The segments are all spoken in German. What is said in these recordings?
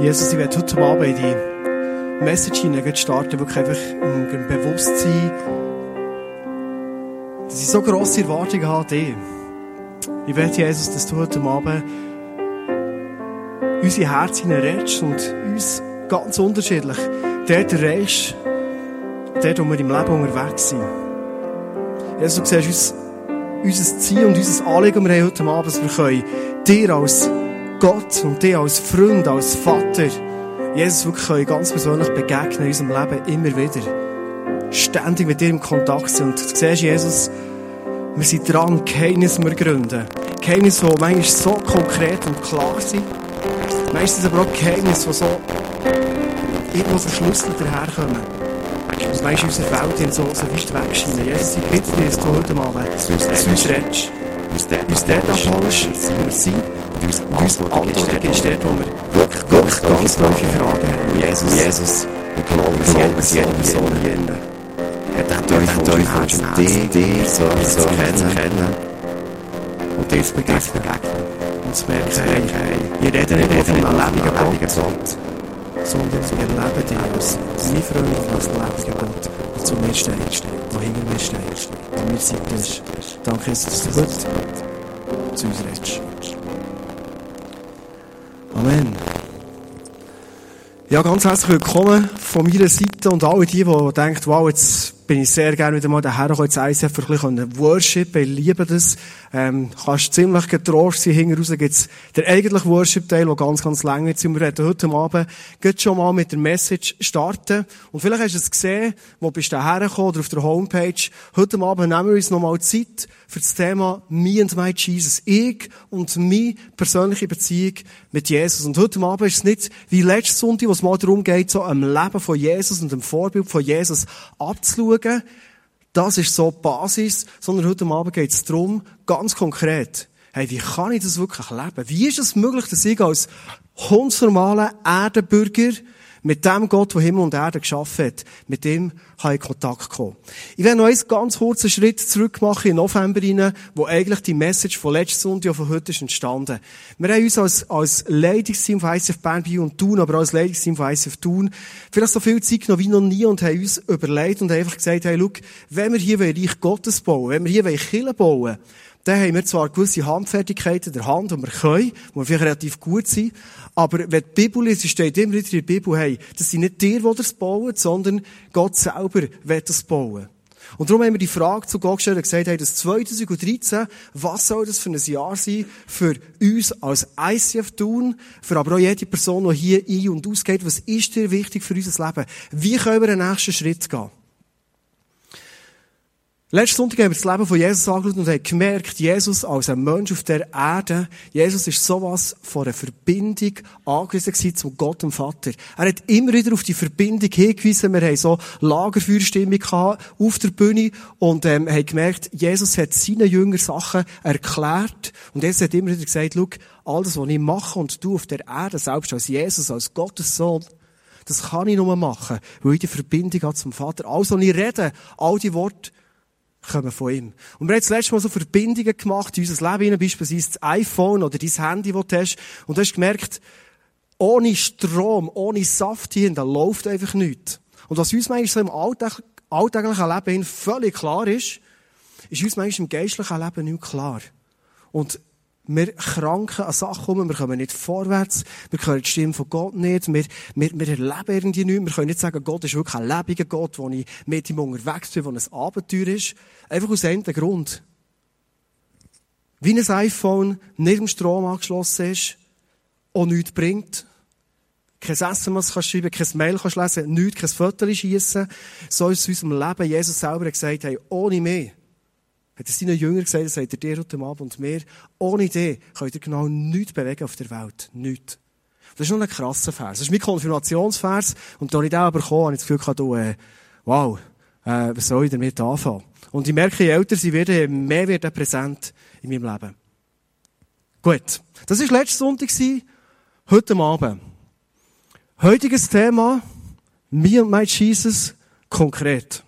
Jesus, ich werde heute Abend die Message hinein starten, wirklich einfach im Bewusstsein, dass ich so grosse Erwartungen habe. Ich werde, Jesus, dass du heute Abend unsere Herzen redest und uns ganz unterschiedlich dort erreichst, dort, wo wir im Leben unterwegs sind. Jesus, du siehst uns, unser Ziel und unser Anliegen, wir haben heute Abend, dass wir können dir als Gott und dir als Freund, als Vater, Jesus wirklich können ganz persönlich begegnen in unserem Leben immer wieder. Ständig mit dir im Kontakt sind. Und du siehst, Jesus, wir sind dran, Geheimnisse zu gründen. Geheimnisse, die manchmal so konkret und klar sind. Meistens aber auch Geheimnisse, die so irgendwo verschlüsselt daherkommen. Und manchmal unsere Welt so, so weit wegscheinen. Jesus, ich bitte dir, dass du heute Abend zu uns redest. Uns dort abholst, wo wir sind. Und uns Antworten dort, wo wir wirklich, wirklich ganz tiefe Fragen haben. Jesus, Jesus, wir glauben, dass jede Person hier hat euch Teufel dich, dir so, so kennen und dir zu begegnen. Und zu merken, hey, hey, wir reden nicht von einem lebendigen Gott, sondern wir erleben dich als mein Freund, als lebendigen Gott, zu mir steht, der hinter mir steht, der mir Seite ist. Danke, dass du gut zu uns redest. Amen. Ja, ganz herzlich willkommen von meiner Seite und alle die, die denken, wow, jetzt bin ich sehr gerne wieder mal daher jetzt ICF für ein bisschen Worship, ich liebe das. Ähm, kannst ziemlich getrost sein, hinten raus gibt's der eigentliche Worship-Teil, der ganz, ganz lang wird sein. Wir werden heute Abend geht schon mal mit der Message starten. Und vielleicht hast du es gesehen, wo bist du daher gekommen oder auf der Homepage. Heute Abend nehmen wir uns nochmal Zeit für das Thema Me and My Jesus. Ich und meine persönliche Beziehung mit Jesus. Und heute Abend ist es nicht wie letzte Sonntag, wo es mal darum geht, so am Leben von Jesus und dem Vorbild von Jesus abzuschauen. Das ist so die Basis, sondern heute Abend geht es darum, ganz konkret, hey, wie kann ich das wirklich leben? Wie ist es möglich, dass ich als hundsnormaler Erdenbürger mit dem Gott, der Himmel und Erde geschaffen hat, mit dem kann ich Kontakt kommen. Ich werde noch einen ganz kurzen Schritt zurück machen in November rein, wo eigentlich die Message von letzten Sonntag von heute ist entstanden. Wir haben uns als, als Leitungsteam von ICF Bern Bio und Thun, aber als Leitungsteam von ICF Thun, vielleicht so viel Zeit genommen wie noch nie und haben uns überlegt und einfach gesagt, hey, look, wenn wir hier Reich Gottes bauen, wenn wir hier Kirche bauen, dann haben wir zwar gewisse Handfertigkeiten der Hand, die wir können, wo wir vielleicht relativ gut sind, aber wenn die Bibel ist, steht immer wieder in der Bibel, hey, das sind nicht dir, die das bauen, sondern Gott selber wird das bauen. Und darum haben wir die Frage zu Gott gestellt und gesagt, hey, das 2013, was soll das für ein Jahr sein für uns als ICF tun, für aber auch jede Person, die hier ein- und ausgeht, was ist dir wichtig für unser Leben? Wie können wir den nächsten Schritt gehen? Letzten Sonntag haben wir das Leben von Jesus angeschaut und haben gemerkt, Jesus als ein Mensch auf der Erde, Jesus ist sowas von einer Verbindung angewiesen gewesen zum Gott dem Vater. Er hat immer wieder auf die Verbindung hingewiesen. Wir haben so Lagerfeuerstimmung auf der Bühne und ähm, haben gemerkt, Jesus hat seinen Jüngern Sachen erklärt und Jesus hat immer wieder gesagt, schau, alles, was ich mache und du auf der Erde, selbst als Jesus, als Gottes Sohn, das kann ich nur machen, weil ich die Verbindung habe zum Vater. Also, ich rede, all die Worte, kommen von ihm. Und wir haben das letzte Mal so Verbindungen gemacht in unser Leben, beispielsweise das iPhone oder dein Handy, das du hast. Und du hast gemerkt, ohne Strom, ohne Saft hier, da läuft einfach nichts. Und was uns manchmal so im alltäglichen Leben völlig klar ist, ist uns manchmal im geistlichen Leben nicht klar. Und wir kranken an Sachen um, wir kommen nicht vorwärts, wir können die Stimme von Gott nicht, wir, wir, wir erleben irgendwie nichts, wir können nicht sagen, Gott ist wirklich ein lebendiger Gott, wo ich mit ihm unterwegs bin, wo ein Abenteuer ist. Einfach aus einem Grund. Wie ein iPhone nicht im Strom angeschlossen ist und nichts bringt, kein SMS kannst schreiben, kein Mail kannst lesen, nichts, kein Foto schiessen, so ist es in unserem Leben. Jesus selber hat gesagt, hey, ohne mich hat er seinen Jüngern gesagt, das sagt er dir heute Abend und mir, ohne dich könnt ihr genau nichts bewegen auf der Welt. Nichts. Das ist noch ein krasser Vers. Das ist mein Konfirmationsvers. Und da ich den bekommen habe ich das Gefühl gehabt, äh, wow, äh, was soll ich damit anfangen? Und ich merke, je älter sie werden, mehr wird er präsent in meinem Leben. Gut. Das war letzten Sonntag, heute Abend. Heutiges Thema, Me and my Jesus, konkret.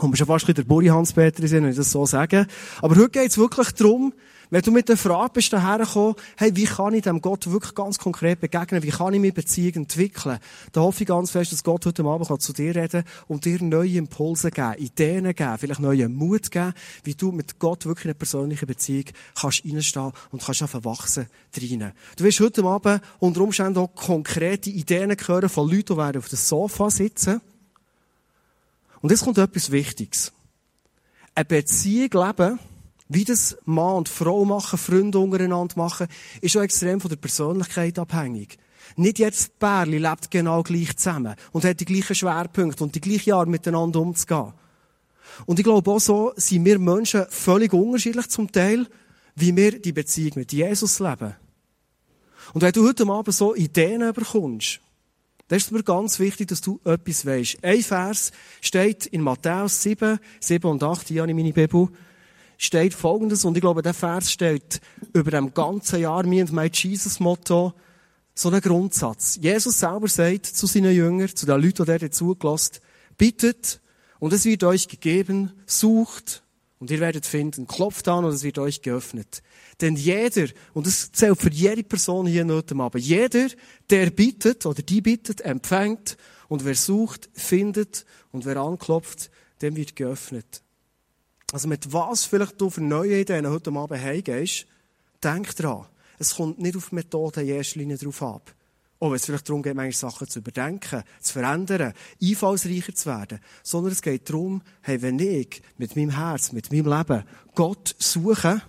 Und schon fast der Buri Hans-Peter sind, wenn ich das so sage. Aber heute geht es wirklich darum, Wenn du mit der Frage bist daher gekommen, hey, wie kann ich dem Gott wirklich ganz konkret begegnen? Wie kann ich meine Beziehung entwickeln? Da hoffe ich ganz fest, dass Gott heute Abend zu dir reden kann und dir neue Impulse geben, Ideen geben, vielleicht neuen Mut geben, wie du mit Gott wirklich eine persönliche Beziehung kannst reinstehen und kannst einfach wachsen drinnen. Du wirst heute Abend unter Umständen auch konkrete Ideen hören von Leuten, die auf dem Sofa sitzen. Und jetzt kommt etwas Wichtiges. Eine Beziehung leben, wie das Mann und Frau machen, Freunde untereinander machen, ist auch extrem von der Persönlichkeit abhängig. Nicht jedes Pärchen lebt genau gleich zusammen und hat die gleichen Schwerpunkte und die gleiche Art miteinander umzugehen. Und ich glaube auch so sind wir Menschen völlig unterschiedlich zum Teil, wie wir die Beziehung mit Jesus leben. Und wenn du heute Abend so Ideen bekommst, dann ist mir ganz wichtig, dass du etwas weisst. Ein Vers steht in Matthäus 7, 7 und 8, hier habe meine Bibel, steht Folgendes, und ich glaube, der Vers steht über dem ganzen Jahr, mir und mein Jesus-Motto, so einen Grundsatz. Jesus selber sagt zu seinen Jüngern, zu den Leuten, die er zugelassen bittet, und es wird euch gegeben, sucht, und ihr werdet finden, klopft an, und es wird euch geöffnet. Denn jeder, und das zählt für jede Person hier heute Abend, jeder, der bittet, oder die bittet, empfängt, und wer sucht, findet, und wer anklopft, dem wird geöffnet. Also mit was vielleicht du für neue Ideen heute Abend heimgehst, denk dran. Es kommt nicht auf Methoden in erster Linie drauf ab. Auch wenn es vielleicht darum geht, manche Sachen zu überdenken, zu verändern, einfallsreicher zu werden. Sondern es geht darum, hey, wenn ich mit meinem Herz, mit meinem Leben Gott suche,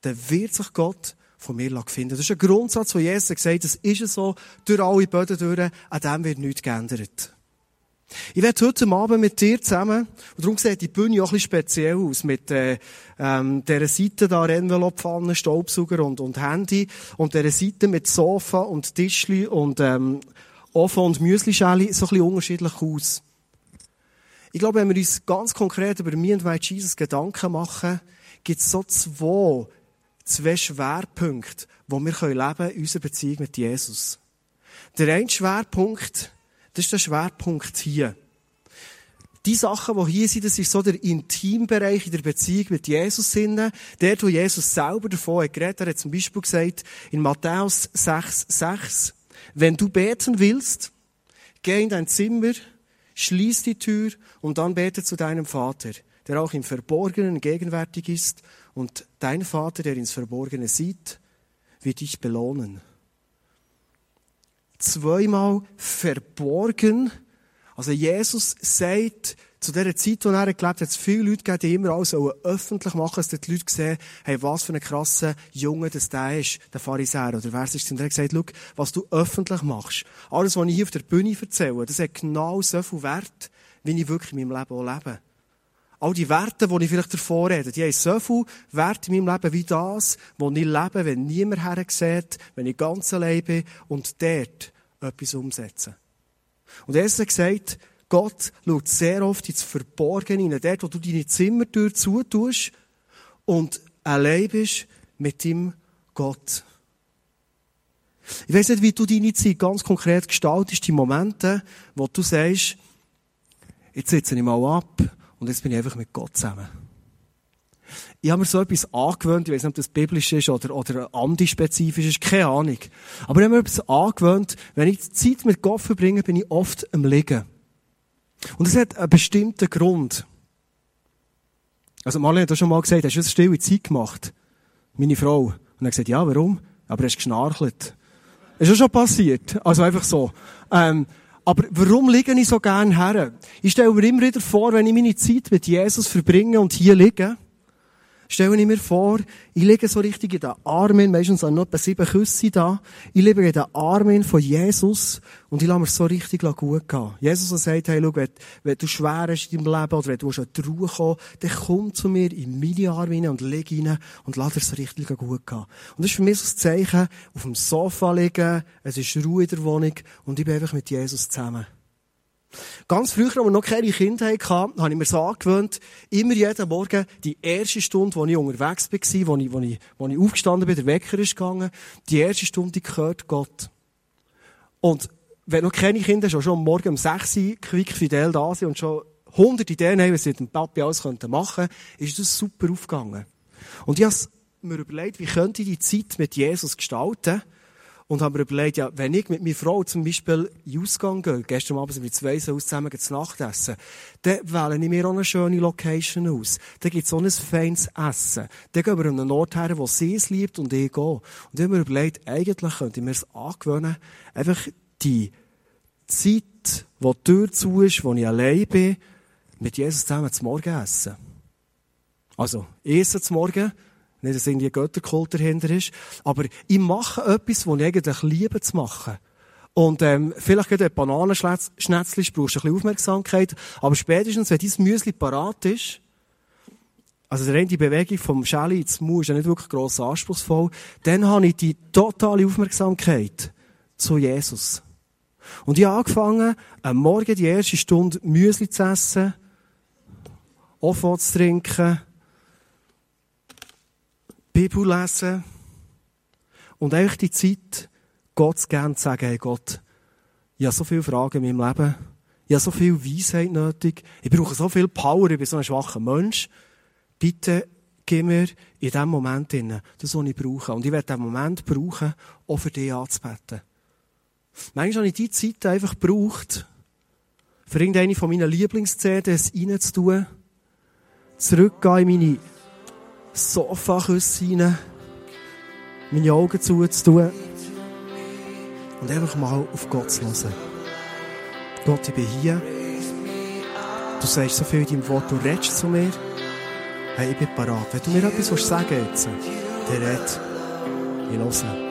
dann wird sich Gott von mir finden. Das ist ein Grundsatz, wo Jesus gesagt hat, das ist so, durch alle Böden durch, an dem wird nichts geändert. Ich werde heute Abend mit dir zusammen, und darum sieht die Bühne auch ein bisschen speziell aus, mit äh, ähm, dieser Seite da, Envelope-Pfanne, Staubsauger und, und Handy, und dieser Seite mit Sofa und Tischli und ähm, Ofen und Müslischäli so ein bisschen unterschiedlich aus. Ich glaube, wenn wir uns ganz konkret über mir und mein Jesus Gedanken machen, gibt es so zwei, zwei Schwerpunkte, wo wir leben können in unserer Beziehung mit Jesus. Der eine Schwerpunkt das ist der Schwerpunkt hier. Die Sachen, die hier sind, das ist so der Intimbereich in der Beziehung mit Jesus sinne. Der, wo Jesus selber davon hat geredet. Er hat zum Beispiel gesagt, in Matthäus 6, 6, wenn du beten willst, geh in dein Zimmer, schließ die Tür und dann bete zu deinem Vater, der auch im Verborgenen gegenwärtig ist und dein Vater, der ins Verborgene sieht, wird dich belohnen zweimal verborgen. Also Jesus sagt, zu dieser Zeit, in er gelebt hat, es viele Leute gegeben, die immer alles öffentlich machen, dass die Leute sehen, hey, was für ein krasser Junge das der ist, der Pharisäer. Oder wer ist, er hat gesagt, schau, was du öffentlich machst. Alles, was ich hier auf der Bühne erzähle, das hat genau so viel Wert, wie ich wirklich in meinem Leben auch lebe. All die Werte, die ich vielleicht davor rede, die haben so viel Wert in meinem Leben wie das, was ich lebe, wenn niemand her sieht, wenn ich ganz allein bin und dort etwas umsetzen. Und er hat gesagt, Gott schaut sehr oft ins Verborgene hinein, dort, wo du deine Zimmertür zutust und allein bist mit dem Gott. Ich weiß nicht, wie du deine Zeit ganz konkret gestaltest, die Momente, wo du sagst, jetzt sitze ich mal ab und jetzt bin ich einfach mit Gott zusammen ich habe mir so etwas angewöhnt, ich weiß nicht, ob das biblisch ist oder, oder antispezifisch ist, keine Ahnung. Aber ich habe mir etwas angewöhnt, wenn ich Zeit mit Gott verbringe, bin ich oft am Liegen. Und es hat einen bestimmten Grund. Also Marlene hat schon mal gesagt, hast du eine stille Zeit gemacht? Meine Frau. Und er hat gesagt, ja, warum? Aber er ist geschnarchelt. Ist ja schon passiert. Also einfach so. Ähm, aber warum liege ich so gern her? Ich stelle mir immer wieder vor, wenn ich meine Zeit mit Jesus verbringe und hier liege, stelle ich mir vor, ich liege so richtig in den Armen, meistens sind noch etwa sieben Küsse da, ich liege in den Armen von Jesus und ich lasse mir so richtig gut gehen. Jesus sagt, hey, schau, wenn, wenn du schwer bist in deinem Leben oder wenn du schon die Ruhe kommen dann komm zu mir in meine Arme und leg rein und lass dir so richtig gut gehen. Und das ist für mich so ein Zeichen, auf dem Sofa liegen, es ist Ruhe in der Wohnung und ich bin einfach mit Jesus zusammen. Ganz früher, als wir noch keine Kinder hatten, habe ich mir so angewöhnt, immer jeden Morgen die erste Stunde, wo ich unterwegs war, wo ich, wo ich, wo ich aufgestanden bin, der Wecker ist gegangen, die erste Stunde, gehört Gott. Und wenn noch keine Kinder schon, schon morgen um 6 Uhr quick fidel da sind und schon hunderte Ideen haben, was sie mit dem Papi alles machen könnten, ist das super aufgegangen. Und ich habe mir überlegt, wie könnte ich die Zeit mit Jesus gestalten? Und habe mir überlegt, ja, wenn ich mit meiner Frau zum Beispiel in Ausgang gehe, gestern Abend sind wir zwei so zusammen zu Nacht essen, dann wähle ich mir auch eine schöne Location aus. Dann gibt es auch ein feines Essen. Dann gehen wir an einen Ort her, wo sie es liebt und ich gehe. Und ich habe mir überlegt, eigentlich könnte ich mir es angewöhnen, einfach die Zeit, wo die Tür zu ist, wo ich allein bin, mit Jesus zusammen zum Morgen essen. Also, essen zum Morgen, nicht, dass irgendwie ein Götterkult dahinter ist. Aber ich mache etwas, was ich eigentlich liebe zu machen. Und ähm, vielleicht gerade ein Bananenschnetzli brauchst du ein bisschen Aufmerksamkeit. Aber spätestens, wenn dein Müsli parat ist, also die die Bewegung vom Schäli ins Mu ist ja nicht wirklich gross anspruchsvoll, dann habe ich die totale Aufmerksamkeit zu Jesus. Und ich habe angefangen, am Morgen die erste Stunde Müsli zu essen, Offo zu trinken, Bibel lesen und eigentlich die Zeit, Gott zu gern zu sagen, hey Gott, ich habe so viele Fragen in meinem Leben, ich habe so viel Weisheit nötig, ich brauche so viel Power, ich bin so ein schwacher Mensch. Bitte gib mir in diesem Moment das, was ich brauche. Und ich werde diesen Moment brauchen, auch für dich anzubeten. Manchmal habe ich diese Zeit einfach gebraucht, für irgendeine von meinen Lieblings-CDs reinzutun, zurückgehen in meine Sofaküsse rein, meine Augen zuzutun und einfach mal auf Gott zu hören. Gott, ich bin hier. Du sagst so viel in deinem Wort, du redest zu mir. Hey, ich bin parat. Wenn du mir etwas sagen willst, dann red. Ich höre.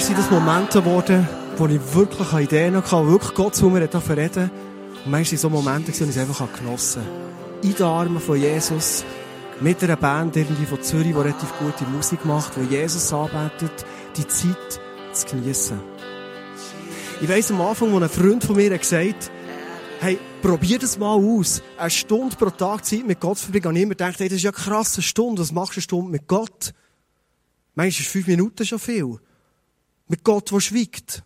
Manchmal sind das Momente geworden, wo ich wirklich Ideen hatte, wirklich Gott zu mir reden Und manchmal sind so Momente, wo ich es einfach genossen habe. In den Armen von Jesus, mit einer Band irgendwie von Zürich, die relativ gute Musik macht, wo Jesus arbeitet, die Zeit zu geniessen. Ich weiss am Anfang, als ein Freund von mir gesagt hat, hey, probier das mal aus. Eine Stunde pro Tag Zeit mit Gott zu verbringen. Und ich gedacht, hey, das ist ja eine Stunde. Was machst du eine Stunde mit Gott? Meinst du, fünf Minuten schon viel? Mit Gott, der schweigt.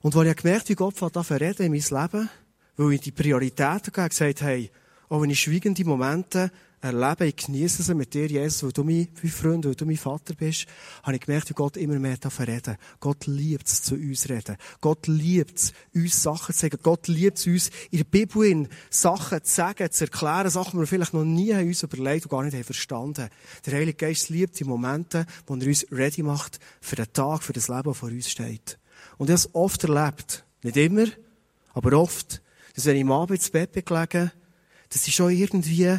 Und als ich gemerkt wie Gott da reden in mein Leben, weil ich die Prioritäten gegeben gesagt hey, auch wenn ich schweigende Momente erlebe, ich genieße sie mit dir, Jesus, weil du mein Freund, weil du mein Vater bist, habe ich gemerkt, wie Gott immer mehr davon reden. Gott liebt es, zu uns reden. Gott liebt es, uns Sachen zu sagen. Gott liebt es, uns in der Bibel Sachen zu sagen, zu erklären, Sachen, die wir vielleicht noch nie haben uns überlegt und gar nicht haben verstanden. Der Heilige Geist liebt die Momente, wo er uns ready macht für den Tag, für das Leben, das vor uns steht. Und ich habe es oft erlebt. Nicht immer, aber oft. Dass wenn ich am Abend ins Bett bin gelegen, dass ich schon irgendwie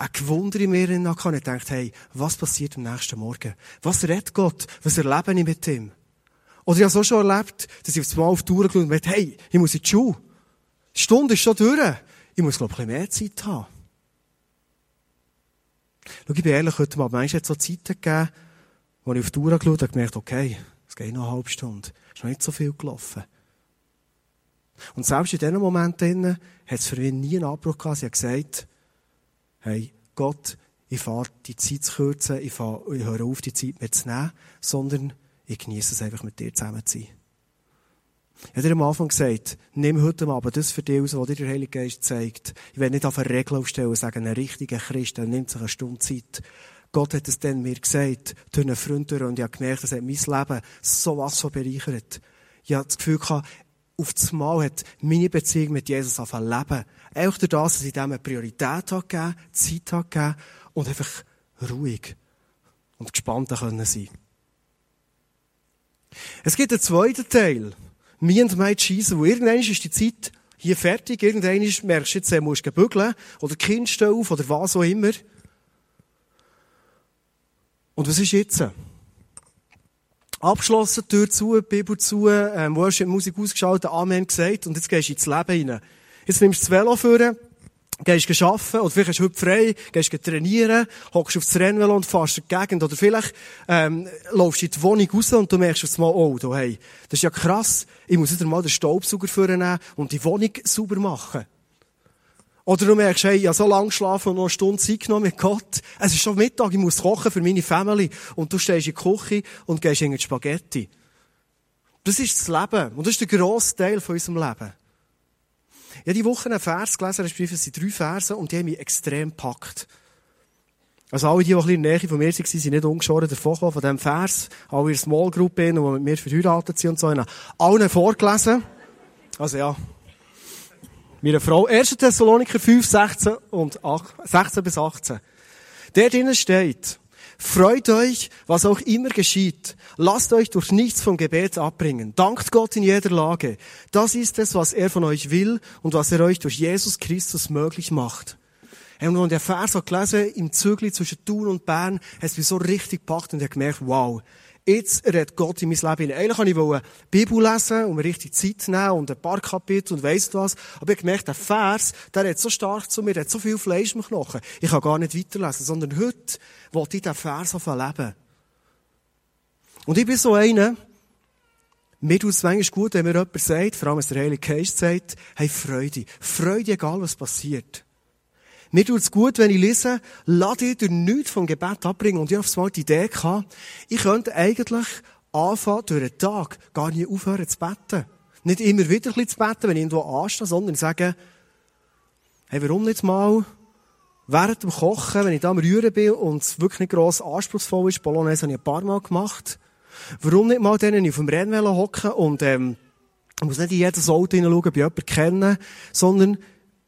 ein Gewunder in mir. Und ich dachte, hey, was passiert am nächsten Morgen? Was redet Gott? Was erlebe ich mit ihm? Oder ich habe so schon erlebt, dass ich auf Mal auf die Tour geschaut dachte, hey, ich muss in die Schule. Die Stunde ist schon durch. Ich muss, glaube ich, ein mehr Zeit haben. Schau, ich bin ehrlich, heute Mal, manchmal hat es so Zeiten gegeben, wo ich auf die Tour geschaut habe und gemerkt, okay, es geht noch eine halbe Stunde. Es ist noch nicht so viel gelaufen. Und selbst in diesen Momenten hat es für mich nie einen Abbruch gehabt. Sie hat gesagt, hey, Gott, ich fahre die Zeit zu kürzen, ich, fahre, ich höre auf, die Zeit mehr zu nehmen, sondern ich genieße es einfach mit dir zusammen zu sein. Ich habe dir am Anfang gesagt, nimm heute Abend das für dich aus, was dir der Heilige Geist zeigt. Ich werde nicht auf eine Regel aufstellen und sagen, ein richtiger Christ, der nimmt sich eine Stunde Zeit. Gott hat es dann mir gesagt, durch einen Freund und ich habe gemerkt, das hat mein Leben so was von bereichert. Ich habe das Gefühl gehabt, auf das Mal hat meine Beziehung mit Jesus angefangen leben. Auch durch das, dass ich dem eine Priorität hat gegeben, Zeit hat gegeben und einfach ruhig und gespannt können sein. Es gibt einen zweiten Teil. Me and my Jesus, wo irgendwann ist die Zeit hier fertig, irgendwann merkst du jetzt, du musst bügeln oder Kind stehen auf oder was auch immer. Und was ist jetzt? Abgeschlossen, Tür zu, Bibel zu, ähm, Worship, Musik ausgeschaltet, Amen gesagt und jetzt gehst du ins Leben rein. Jetzt nimmst du das Velo vor, gehst arbeiten, oder vielleicht hast du heute frei, gehst trainieren, hockst aufs Rennvelo und fährst die Gegend, oder vielleicht, ähm, laufst in die Wohnung raus und du merkst jetzt mal, oh, du, hey, das ist ja krass, ich muss wieder mal den Staubsauger vornehmen und die Wohnung sauber machen. Oder du merkst, hey, ich habe so lange geschlafen und noch eine Stunde Zeit genommen mit Gott. Es ist schon Mittag, ich muss kochen für meine Family. Und du stehst in die Küche und gehst in die Spaghetti. Das ist das Leben. Und das ist der grosse Teil von unserem Leben. Ich habe die Woche einen Vers gelesen, respektive es sind drei Verse, und die haben mich extrem gepackt. Also alle, die, die ein bisschen in von mir waren, sind nicht ungeschoren davon von diesem Vers. Alle in der Small Group, die mit mir verheiratet sind und so. Ich allen vorgelesen. Also ja. Meine Frau. 1. Thessaloniker 5, 16 und 8, 16 bis 18. Der drinnen steht, Freut euch, was auch immer geschieht. Lasst euch durch nichts vom Gebet abbringen. Dankt Gott in jeder Lage. Das ist es, was er von euch will und was er euch durch Jesus Christus möglich macht. Und als der Vers hat gelesen, im Zügel zwischen Thun und Bern, hat es mich so richtig gepackt und ich habe gemerkt, wow, jetzt redet Gott in mein Leben. Eigentlich wollte ich Bibel lesen und mir richtig Zeit nehmen und ein paar Kapitel und weiss was. Aber ich habe gemerkt, der Vers, der redet so stark zu mir, der hat so viel Fleisch im Knochen. Ich kann gar nicht weiterlesen, sondern heute wollte ich diesen Vers auf leben. Und ich bin so einer, mir tut es manchmal gut, wenn mir jemand sagt, vor allem wenn der Heilige Geist sagt, hey, Freude. Freude, egal was passiert. Mir tut es gut, wenn ich lese, lass dich durch nichts vom Gebet abbringen. Und ich habe einmal die Idee gehabt, ich könnte eigentlich anfangen, durch den Tag gar nicht aufhören zu beten. Nicht immer wieder ein bisschen zu beten, wenn ich irgendwo anstehe, sondern sagen, hey, warum nicht mal während dem Kochen, wenn ich da am Rühren bin und es wirklich nicht gross anspruchsvoll ist, Bolognese habe ich ein paar Mal gemacht, warum nicht mal denen auf dem Rennvelo hocken und, ähm, ich muss nicht in jedes Auto hineinschauen, ob ich jemanden kenne, sondern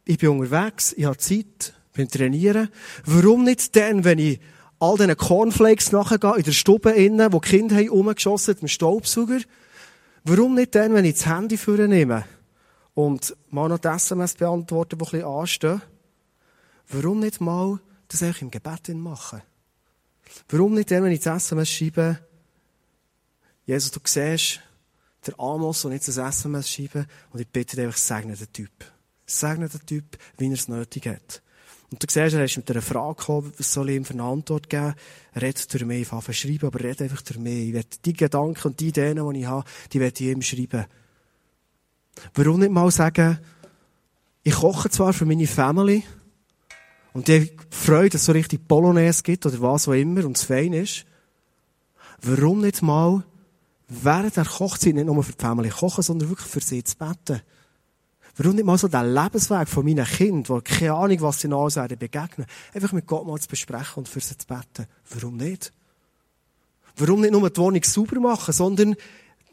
ich bin unterwegs, ich habe Zeit, bin trainieren. Warum nicht dann, wenn ich all diesen Cornflakes nachgehe, in der Stube innen, wo die Kinder haben rumgeschossen mit Staubsauger? Warum nicht dann, wenn ich das Handy nehme und mal noch die SMS beantworten, die ein bisschen anstehen? Warum nicht mal das eigentlich im Gebet machen? Warum nicht dann, wenn ich das SMS schreibe, Jesus, du siehst, der Amos und jetzt das SMS schreiben und ich bitte dich einfach, segne den Typ. Segne den Typ, wie er es nötig hat. Und du siehst, er ist mit einer Frage gekommen, was soll ich ihm für eine Antwort geben? Redet durch mich, ich schreiben, aber er redet einfach durch mich. Ich werde die Gedanken und die Ideen, die ich habe, die werde ich ihm schreiben. Warum nicht mal sagen, ich koche zwar für meine Family, und die Freude, dass es so richtig Polonaise gibt, oder was auch immer, und es fein ist. Warum nicht mal während der Kochzeit nicht nur für die Family kochen, sondern wirklich für sie zu beten? Warum nicht mal so den Lebensweg von meinen Kindern, die keine Ahnung, was sie noch werden, begegnen, einfach mit Gott mal zu besprechen und für sie zu beten? Warum nicht? Warum nicht nur die Wohnung sauber machen, sondern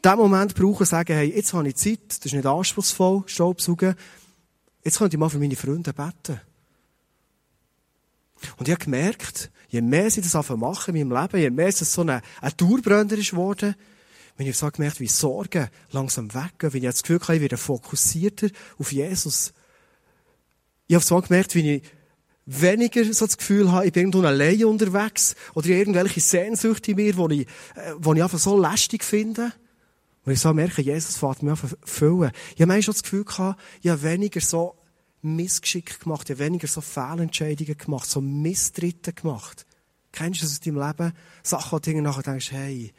den Moment brauchen, sagen, hey, jetzt habe ich Zeit, das ist nicht anspruchsvoll, Staubsaugen, jetzt könnte ich mal für meine Freunde beten. Und ich habe gemerkt, je mehr sie das machen in meinem Leben, je mehr es so ein, ein Dauerbrenner ist geworden, wenn ich so gemerkt, wie Sorgen langsam weggehen, wenn ich das Gefühl habe, ich werde fokussierter auf Jesus. Ich habe so gemerkt, wie ich weniger so das Gefühl habe, ich bin irgendwo alleine unterwegs oder irgendwelche Sehnsüchte in mir, die ich, äh, die ich einfach so lästig finde. Und ich so merke, Jesus fährt mich an füllen. Ich habe manchmal das Gefühl gehabt, ich habe weniger so Missgeschick gemacht, ich habe weniger so Fehlentscheidungen gemacht, so Misstritte gemacht. Kennst du das aus deinem Leben? Sachen, wo du nachher denkst, hey,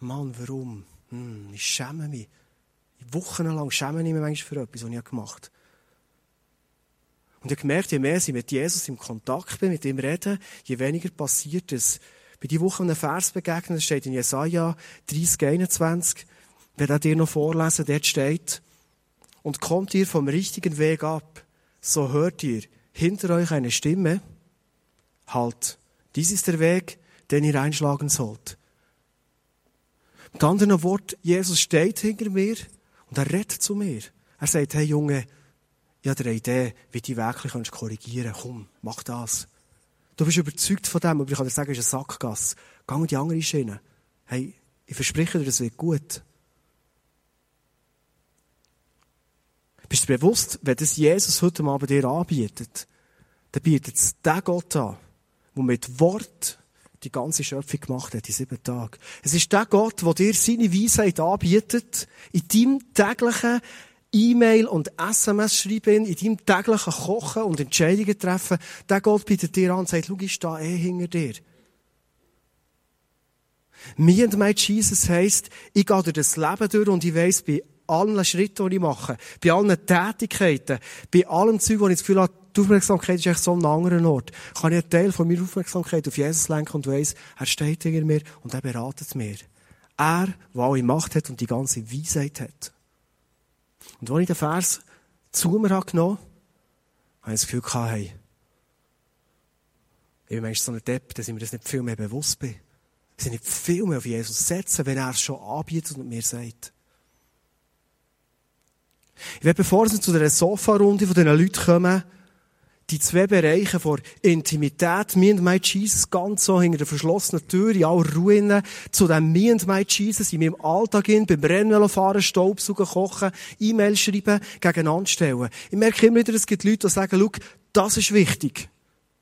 Mann, warum? Hm, ich schäme mich. Wochenlang schäme ich mich manchmal für etwas, was ich gemacht habe. Und ich habe gemerkt, je mehr ich mit Jesus im Kontakt bin, mit ihm reden, je weniger passiert es. Bei dieser Woche einem Vers begegnet, steht in Jesaja 30, 21, wenn er dir noch vorlesen, dort steht, und kommt ihr vom richtigen Weg ab, so hört ihr hinter euch eine Stimme, halt, dies ist der Weg, den ihr einschlagen sollt. Mit anderen Worten, Jesus steht hinter mir und er redet zu mir. Er sagt, hey Junge, ich habe eine Idee, wie du die wirklich korrigieren kannst. Komm, mach das. Du bist überzeugt von dem, aber ich kann dir sagen, es ist eine Sackgasse. Geh in die andere Schiene. Hey, ich verspreche dir, das wird gut. Bist du bewusst, wenn das Jesus heute Abend dir anbietet, dann bietet es den Gott an, der mit Wort die ganze Schöpfung gemacht hat in sieben Tagen. Es ist der Gott, der dir seine Weisheit anbietet, in deinem täglichen E-Mail und SMS schreiben, in deinem täglichen Kochen und Entscheidungen treffen. Der Gott bietet dir an und sagt, schau, ich stehe eh hinter dir. Me and my Jesus heisst, ich gehe durch das Leben durch und ich weiss, bei allen Schritten, die ich mache, bei allen Tätigkeiten, bei allem Zeug, wo ich das Gefühl habe, die Aufmerksamkeit ist echt so an einem anderen Ort, kann ich einen Teil von meiner Aufmerksamkeit auf Jesus lenken und weiss, er steht hinter mir und er beratet mir. Er, der alle Macht hat und die ganze Weisheit hat. Und als ich den Vers zu mir habe genommen habe, ich das Gefühl gehabt, hey, ich bin manchmal so ein Depp, dass ich mir das nicht viel mehr bewusst bin. Ich will nicht viel mehr auf Jesus setzen, wenn er es schon anbietet und mir sagt. Ich werde, bevor wir zu dieser Sofa-Runde von diesen Leuten kommen, die zwei Bereiche von Intimität, me and my Jesus, ganz so hinter der verschlossenen Tür, in aller Ruhe, zu dem me and my Jesus in meinem Alltag hin, beim Rennvelo fahren, Staubsaugen, kochen, E-Mail schreiben, gegeneinander stellen. Ich merke immer wieder, es gibt Leute, die sagen, schau, das ist wichtig.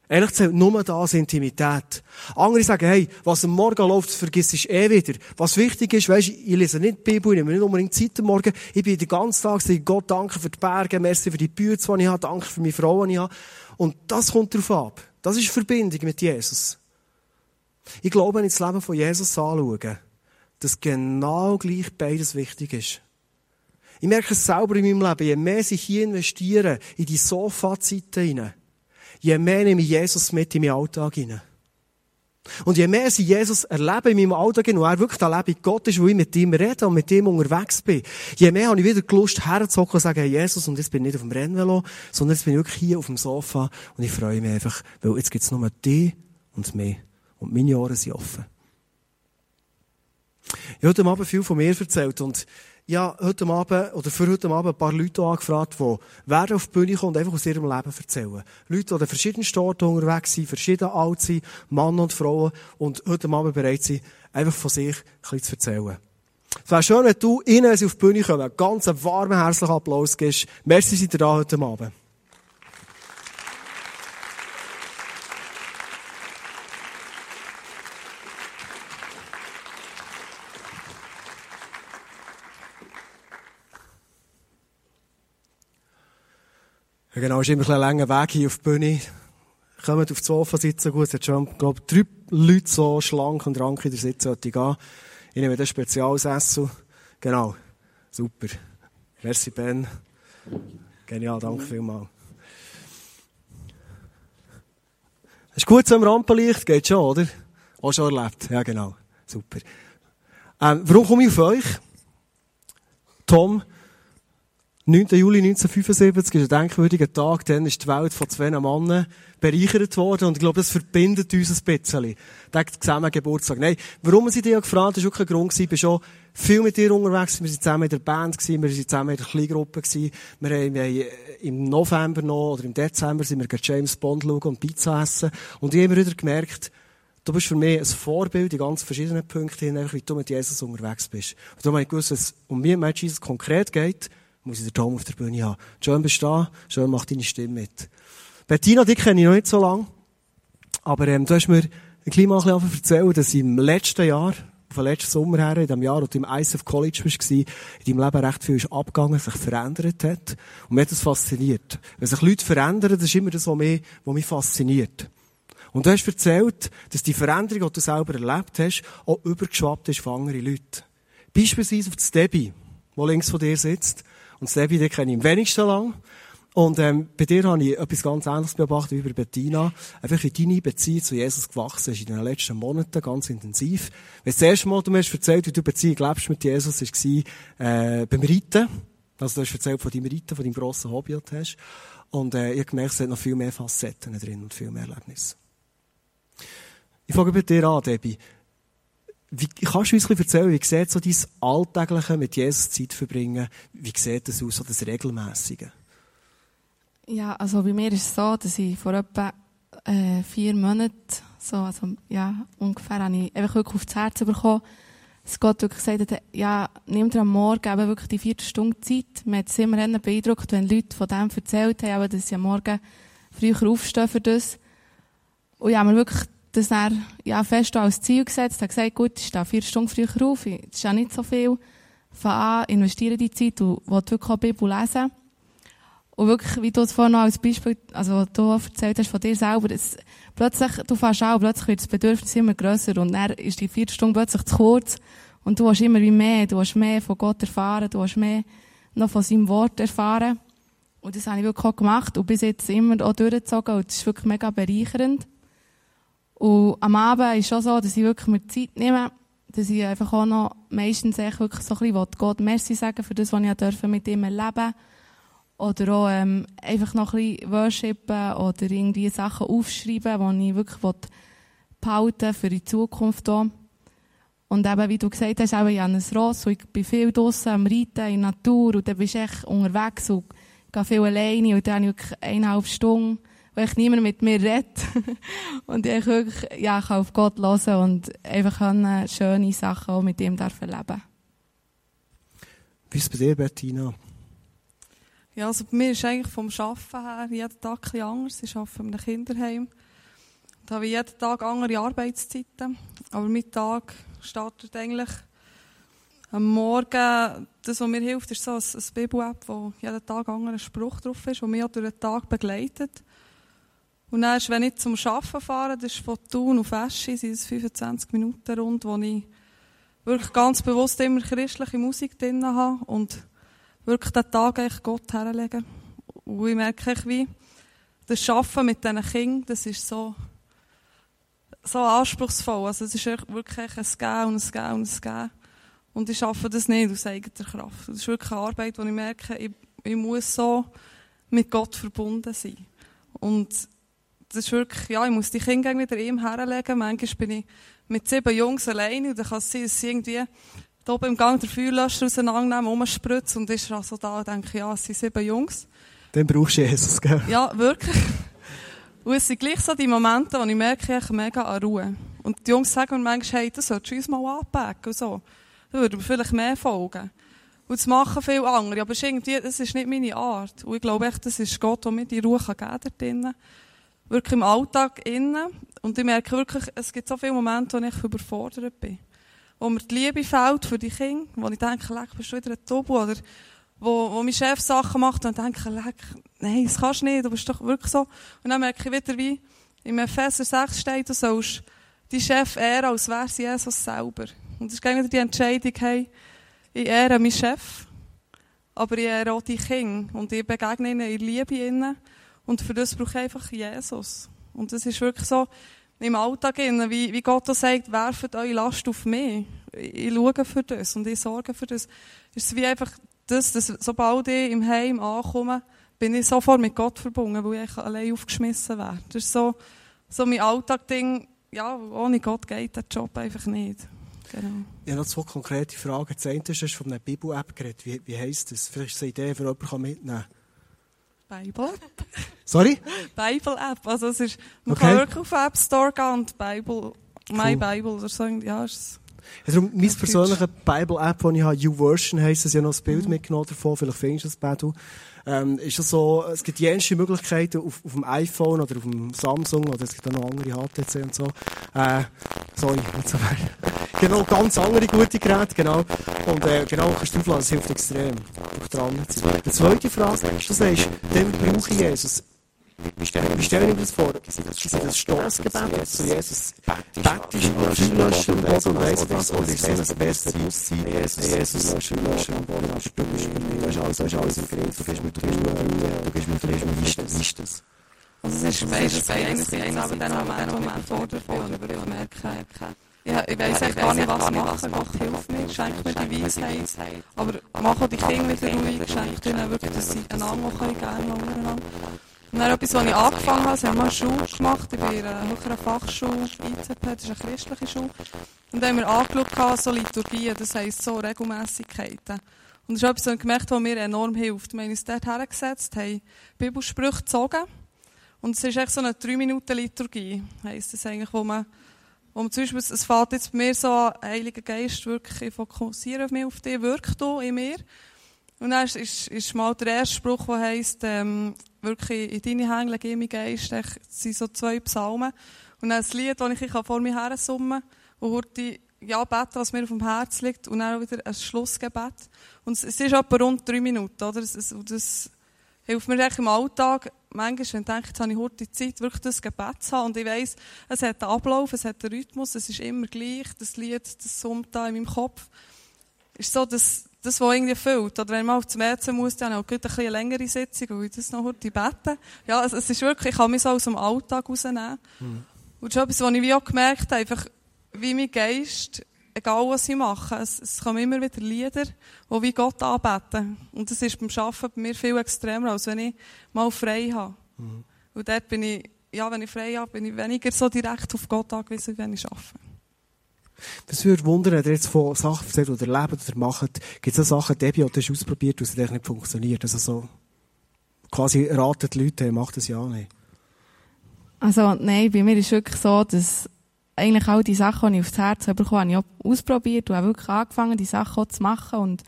Ehrlich zählt nur das Intimität. Andere sagen, hey, was am Morgen läuft, vergiss ich eh wieder. Was wichtig ist, weisst, ich lese nicht die Bibel, ich nehme nicht unbedingt Zeit am Morgen. Ich bin den ganzen Tag, sage Gott danke für die Berge, merci für die Bühne, die ich habe, danke für meine Frau, die ich habe. Und das kommt darauf ab. Das ist Verbindung mit Jesus. Ich glaube, wenn ich das Leben von Jesus anschaue, dass genau gleich beides wichtig ist. Ich merke es selber in meinem Leben, je mehr ich hier investiere, in die Sofa-Zeiten hinein, je mehr nehme ich Jesus mit in meinen Alltag hinein. Und je mehr ich Jesus erlebe in meinem Alltag, und er wirklich der Leben Gott ist, wo ich mit ihm rede und mit ihm unterwegs bin, je mehr habe ich wieder Lust herzocken und sagen, hey Jesus, und jetzt bin ich nicht auf dem Rennvelo, sondern jetzt bin ich wirklich hier auf dem Sofa und ich freue mich einfach, weil jetzt gibt es nur dich und mich. Und meine Ohren sind offen. Ich habe heute Abend viel von mir erzählt und ja, heute Abend, oder für heute Abend ein paar Leute angefragt, die werden auf die Bühne kommen und einfach aus ihrem Leben erzählen. Leute, die an verschiedenen Orten unterwegs sind, verschieden alt sind, Mann und Frauen, und heute Abend bereit sind, einfach von sich ein bisschen zu erzählen. Es wäre schön, wenn du ihnen, sie auf die Bühne kommen, einen ganz warmen, herzlichen Applaus gibst. Merci, seid ihr da heute Abend. Ja, genau, es ist immer ein langer Weg hier auf die Bühne. Kommt auf die Sofa sitzen, gut, es hat schon, glaube ich, drei Leute so schlank und rank in der Sitze gehen. Ich nehme das Spezialsessel. Genau. Super. Merci, Ben. Genial, danke vielmals. Ist gut so im Rampenlicht, geht schon, oder? Auch schon erlebt. Ja, genau. Super. Ähm, warum komme ich auf euch? Tom, 9. Juli 1975 ist ein denkwürdiger Tag, dann ist die Welt von zwei Männern bereichert worden und ich glaube, das verbindet uns ein bisschen. Der zusammen Geburtstag. Nein, warum sie dich gefragt war auch kein Grund. Ich bin schon viel mit dir unterwegs. Wir sind zusammen in der Band, gewesen, wir sind zusammen in der Kleingruppe. Gewesen. Wir haben äh, im November noch oder im Dezember sind wir James Bond schauen und Pizza essen. Und ich habe immer wieder gemerkt, Du bist für mich ein Vorbild in ganz verschiedenen Punkten, wie du mit Jesus unterwegs bist. Und darum habe ich gewusst, dass es um mich mit Jesus konkret geht, muss ich den Tom auf der Bühne haben. Schön bist du da, schön mach deine Stimme mit. Bettina, die kenne ich noch nicht so lange. Aber ähm, du hast mir ein klein bisschen erzählt, dass im letzten Jahr, von letzten Sommer her, in dem Jahr, wo du im ISF College warst, in deinem Leben recht viel ist abgegangen, sich verändert hat. Und mich hat das fasziniert. Wenn sich Leute verändern, das ist immer das, was mich, was mich fasziniert. Und du hast erzählt, dass die Veränderung, die du selber erlebt hast, auch übergeschwappt ist von anderen Leuten. Beispielsweise auf das Debbie, wo links von dir sitzt. Und Sebi, den kenne ich am wenigsten lang. Und ähm, bei dir habe ich etwas ganz Ähnliches beobachtet wie bei Bettina. Einfach wie deine Beziehung zu Jesus gewachsen ist in den letzten Monaten, ganz intensiv. Weil das erste Mal, du mir hast erzählt, wie du Beziehung lebst mit Jesus, war äh, beim Reiten. Also du hast erzählt von deinem Reiten, von deinem grossen Hobby, das du hast. Und äh, ich habe gemerkt, es hat noch viel mehr Facetten drin und viel mehr Erlebnisse. Ich fange bei dir an, Debbie. Wie, kannst du uns ein erzählen, wie sieht so dein Alltägliche mit Jesus Zeit verbringen, wie sieht das aus, so das Regelmäßige? Ja, also bei mir ist es so, dass ich vor etwa äh, vier Monaten, so, also, ja, ungefähr, habe ich einfach wirklich aufs Herz bekommen, dass Gott wirklich gesagt hat, ja, nimm dir am Morgen eben wirklich die vierte Stunde Zeit. Mir hat es immer beeindruckt, wenn Leute von dem erzählt haben, dass sie am Morgen früher aufstehen für das. Und ja, mir wirklich das er ja, fest als Ziel gesetzt, hat gesagt, gut, ich stehe vier Stunden früher auf, das ist ja nicht so viel. Fang an, investiere die Zeit und will wirklich auch Bibel lesen. Und wirklich, wie du es vorhin als Beispiel, also du erzählt hast von dir selber, es, plötzlich, du fährst an, plötzlich wird das Bedürfnis immer grösser und dann ist die vier Stunden plötzlich zu kurz Und du hast immer wie mehr, du hast mehr von Gott erfahren, du hast mehr noch von seinem Wort erfahren. Und das habe ich wirklich auch gemacht und bis jetzt immer auch durchgezogen und das ist wirklich mega bereichernd. Und am Abend ist es auch so, dass ich wirklich mir Zeit nehme, dass ich einfach auch noch meistens echt wirklich so ein bisschen Gott Merci sagen für das, was ich durfte mit ihm erleben Oder auch ähm, einfach noch ein bisschen worshipen oder irgendwie Sachen aufschreiben, die ich wirklich behalten für die Zukunft auch. Und eben, wie du gesagt hast, eben Janis Ross, ich bin viel draussen am Reiten in der Natur und dann bist du echt unterwegs und gehe viel alleine und dann habe ich wirklich eineinhalb Stunden, wo ich niemand mit mir redet. und ich wirklich, ja, kann auf Gott hören und einfach können schöne Sachen auch mit ihm erleben Wie ist es bei dir, Bettina? Ja, also bei mir ist eigentlich vom Arbeiten her jeden Tag ein bisschen anders. Ich arbeite in einem Kinderheim. Da habe ich jeden Tag andere Arbeitszeiten. Aber mein Tag startet eigentlich am Morgen. Das, was mir hilft, ist so ein, ein Bibel-App, wo jeden Tag ein anderer Spruch drauf ist, der mich durch den Tag begleitet. Und dann ist, wenn ich zum Arbeiten fahre, das ist von Thun auf Eschi, sind es 25 Minuten rund, wo ich wirklich ganz bewusst immer christliche Musik drin habe und wirklich den Tag eigentlich Gott herlegen. Und ich merke, wie das Arbeiten mit diesen Kindern, das ist so, so anspruchsvoll. Also es ist wirklich ein Gehen und ein Gehen und ein Gehen. Und ich schaffe das nicht aus eigener Kraft. Das ist wirklich eine Arbeit, wo ich merke, ich, ich muss so mit Gott verbunden sein. Und das ist wirklich, ja, ich muss die Kinder wieder ihm herlegen. Manchmal bin ich mit sieben Jungs alleine und dann kann es sein, dass sie irgendwie da oben im Gang der Feuerlöscher auseinandernehmen, rumspritzen und ist also da und denke, ja, es sind sieben Jungs. Dann brauchst du Jesus, gell? Ja, wirklich. Und es sind gleich so die Momente, wo ich merke, ich mega an Ruhe. Und die Jungs sagen mir manchmal, hey, das solltest du uns mal anpacken und so. Da würden wir vielleicht mehr folgen. Und das machen viele andere. Aber irgendwie, das ist nicht meine Art. Und ich glaube echt, das ist Gott, der mir die Ruhe geben kann. Wirklich im Alltag innen. Und ich merke wirklich, es gibt so viele Momente, wo ich überfordert bin. Wo mir die Liebe fehlt für die Kinder. Wo ich denke, leck, bist du wieder ein Tobu? Oder wo, wo mein Chef Sachen macht und denke, leck, nein, das kannst du nicht, du bist doch wirklich so. Und dann merke ich wieder, wie im Epheser 6 steht, du sollst die Chef ehren, als wäre sie Jesus selber. Und das ist wieder die Entscheidung, hey, ich ehre meinen Chef, aber ich ehre auch die Kinder und ich begegne ihnen in Liebe ihnen. Und für das brauche ich einfach Jesus. Und das ist wirklich so im Alltag, wie, wie Gott auch sagt, werft eure Last auf mich. Ich schaue für das und ich sorge für das. Es ist wie einfach das, dass sobald ich im Heim ankomme, bin ich sofort mit Gott verbunden, weil ich allein aufgeschmissen werde. Das ist so, so mein Alltag-Ding. Ja, ohne Gott geht der Job einfach nicht. Genau. Habe noch zwei konkrete Fragen. Das eine ist, von einer Bibel-App geredet. Wie, wie heisst das? Vielleicht ist es eine Idee, für jemanden mitnehmen Bible-App. Sorry? Bible-App. Also es ist, man okay. kann wirklich auf App Store gehen und Bible, My Bible oder so. Ja, ist also, mein persönlicher Bible-App, die ich habe, YouVersion heisst, ich habe noch ein Bild mhm. mitgenommen davon, vielleicht findest du das, Badu. Ähm, ist das so, es gibt jenste Möglichkeiten auf, auf dem iPhone oder auf dem Samsung oder es gibt auch noch andere HTC und so. Äh, sorry, nicht so weit. Genau, ganz andere gute Geräte, genau. Und, äh, genau, kannst du draufladen, das hilft extrem. Dran. Die zweite Frage, du sagst, dann brauche ich Jesus. Wie stellen wir uns das vor? Sind das Stoßgebet zu Jesus? Betisch oder Schülerlöschen und Boden und weiss was? Oder ist es ein Bewusstsein? Jesus, Löschen, Löschen Boden. Du hast alles, du hast alles im Griff. Du gehst mit Ruhe, du gehst mit Ruhe, wie ist das? Also es ist beides eigentlich eins in dem Moment, wo man fordert bin oder ich merke, ja, ich weiss eigentlich gar nicht, was ich mache. Gott hilft mir, schenkt mir die Weisheit. Aber mach auch die Kinder wieder ruhig, schenkt ihnen wirklich, dass sie einander gerne können. Und dann etwas, was ich angefangen habe, haben wir eine Schule gemacht, ich bin in einer höheren Fachschule, ICP, das ist eine christliche Schule. Und da haben wir angeschaut, so Liturgien, das heisst so Regelmässigkeiten. Und das ist etwas, was ich gemerkt habe, was mir enorm hilft. Wir haben uns dort hergesetzt, haben Bibelsprüche gezogen. Und es ist echt so eine 3-Minuten-Liturgie, heisst das eigentlich, wo man, man zum Beispiel, es fällt jetzt bei mir so an, Heiliger Geist, wirklich, ich fokussiere mich auf dich, wirkt du in mir. Und dann ist, ist, ist mal der erste Spruch, der heisst, ähm, wirklich in deine Hände lege ich meinen Geist. Das sind so zwei Psalmen. Und dann ein Lied, das ich vor mir her summen kann, wo heute ja, beten, was mir auf dem Herz liegt, und dann auch wieder ein Schlussgebet. Und es ist etwa rund drei Minuten, oder? Das, das hilft mir eigentlich im Alltag, manchmal, wenn ich denke, jetzt habe ich heute Zeit, wirklich das Gebet zu haben. Und ich weiss, es hat einen Ablauf, es hat einen Rhythmus, es ist immer gleich, das Lied, das summt da in meinem Kopf. Ist so, dass, das, was irgendwie fehlt. Oder wenn man auf zum WC muss, dann auch eine eine längere Sitzung, weil ich das noch heute bete. Ja, es, es ist wirklich, ich kann mich so aus dem Alltag rausnehmen. Mhm. Und das ist etwas, was ich wie auch gemerkt habe, einfach, wie mein Geist, egal was ich mache, es, es kommen immer wieder Lieder, die wie Gott anbeten. Und das ist beim Arbeiten bei mir viel extremer, als wenn ich mal frei habe. Mhm. Und dort bin ich, ja, wenn ich frei habe, bin ich weniger so direkt auf Gott angewiesen, wenn ich arbeite. Das würde wundern, wenn ihr jetzt von Sachen erzählt oder erlebt oder macht. Gibt es auch Sachen, die hast ausprobiert, die eigentlich nicht funktioniert? Also so, quasi raten die Leute, macht das ja nicht. Also, nein, bei mir ist es wirklich so, dass eigentlich all die Sachen, die ich aufs Herz bekommen habe, ich auch ausprobiert und habe wirklich angefangen, die Sachen auch zu machen. Und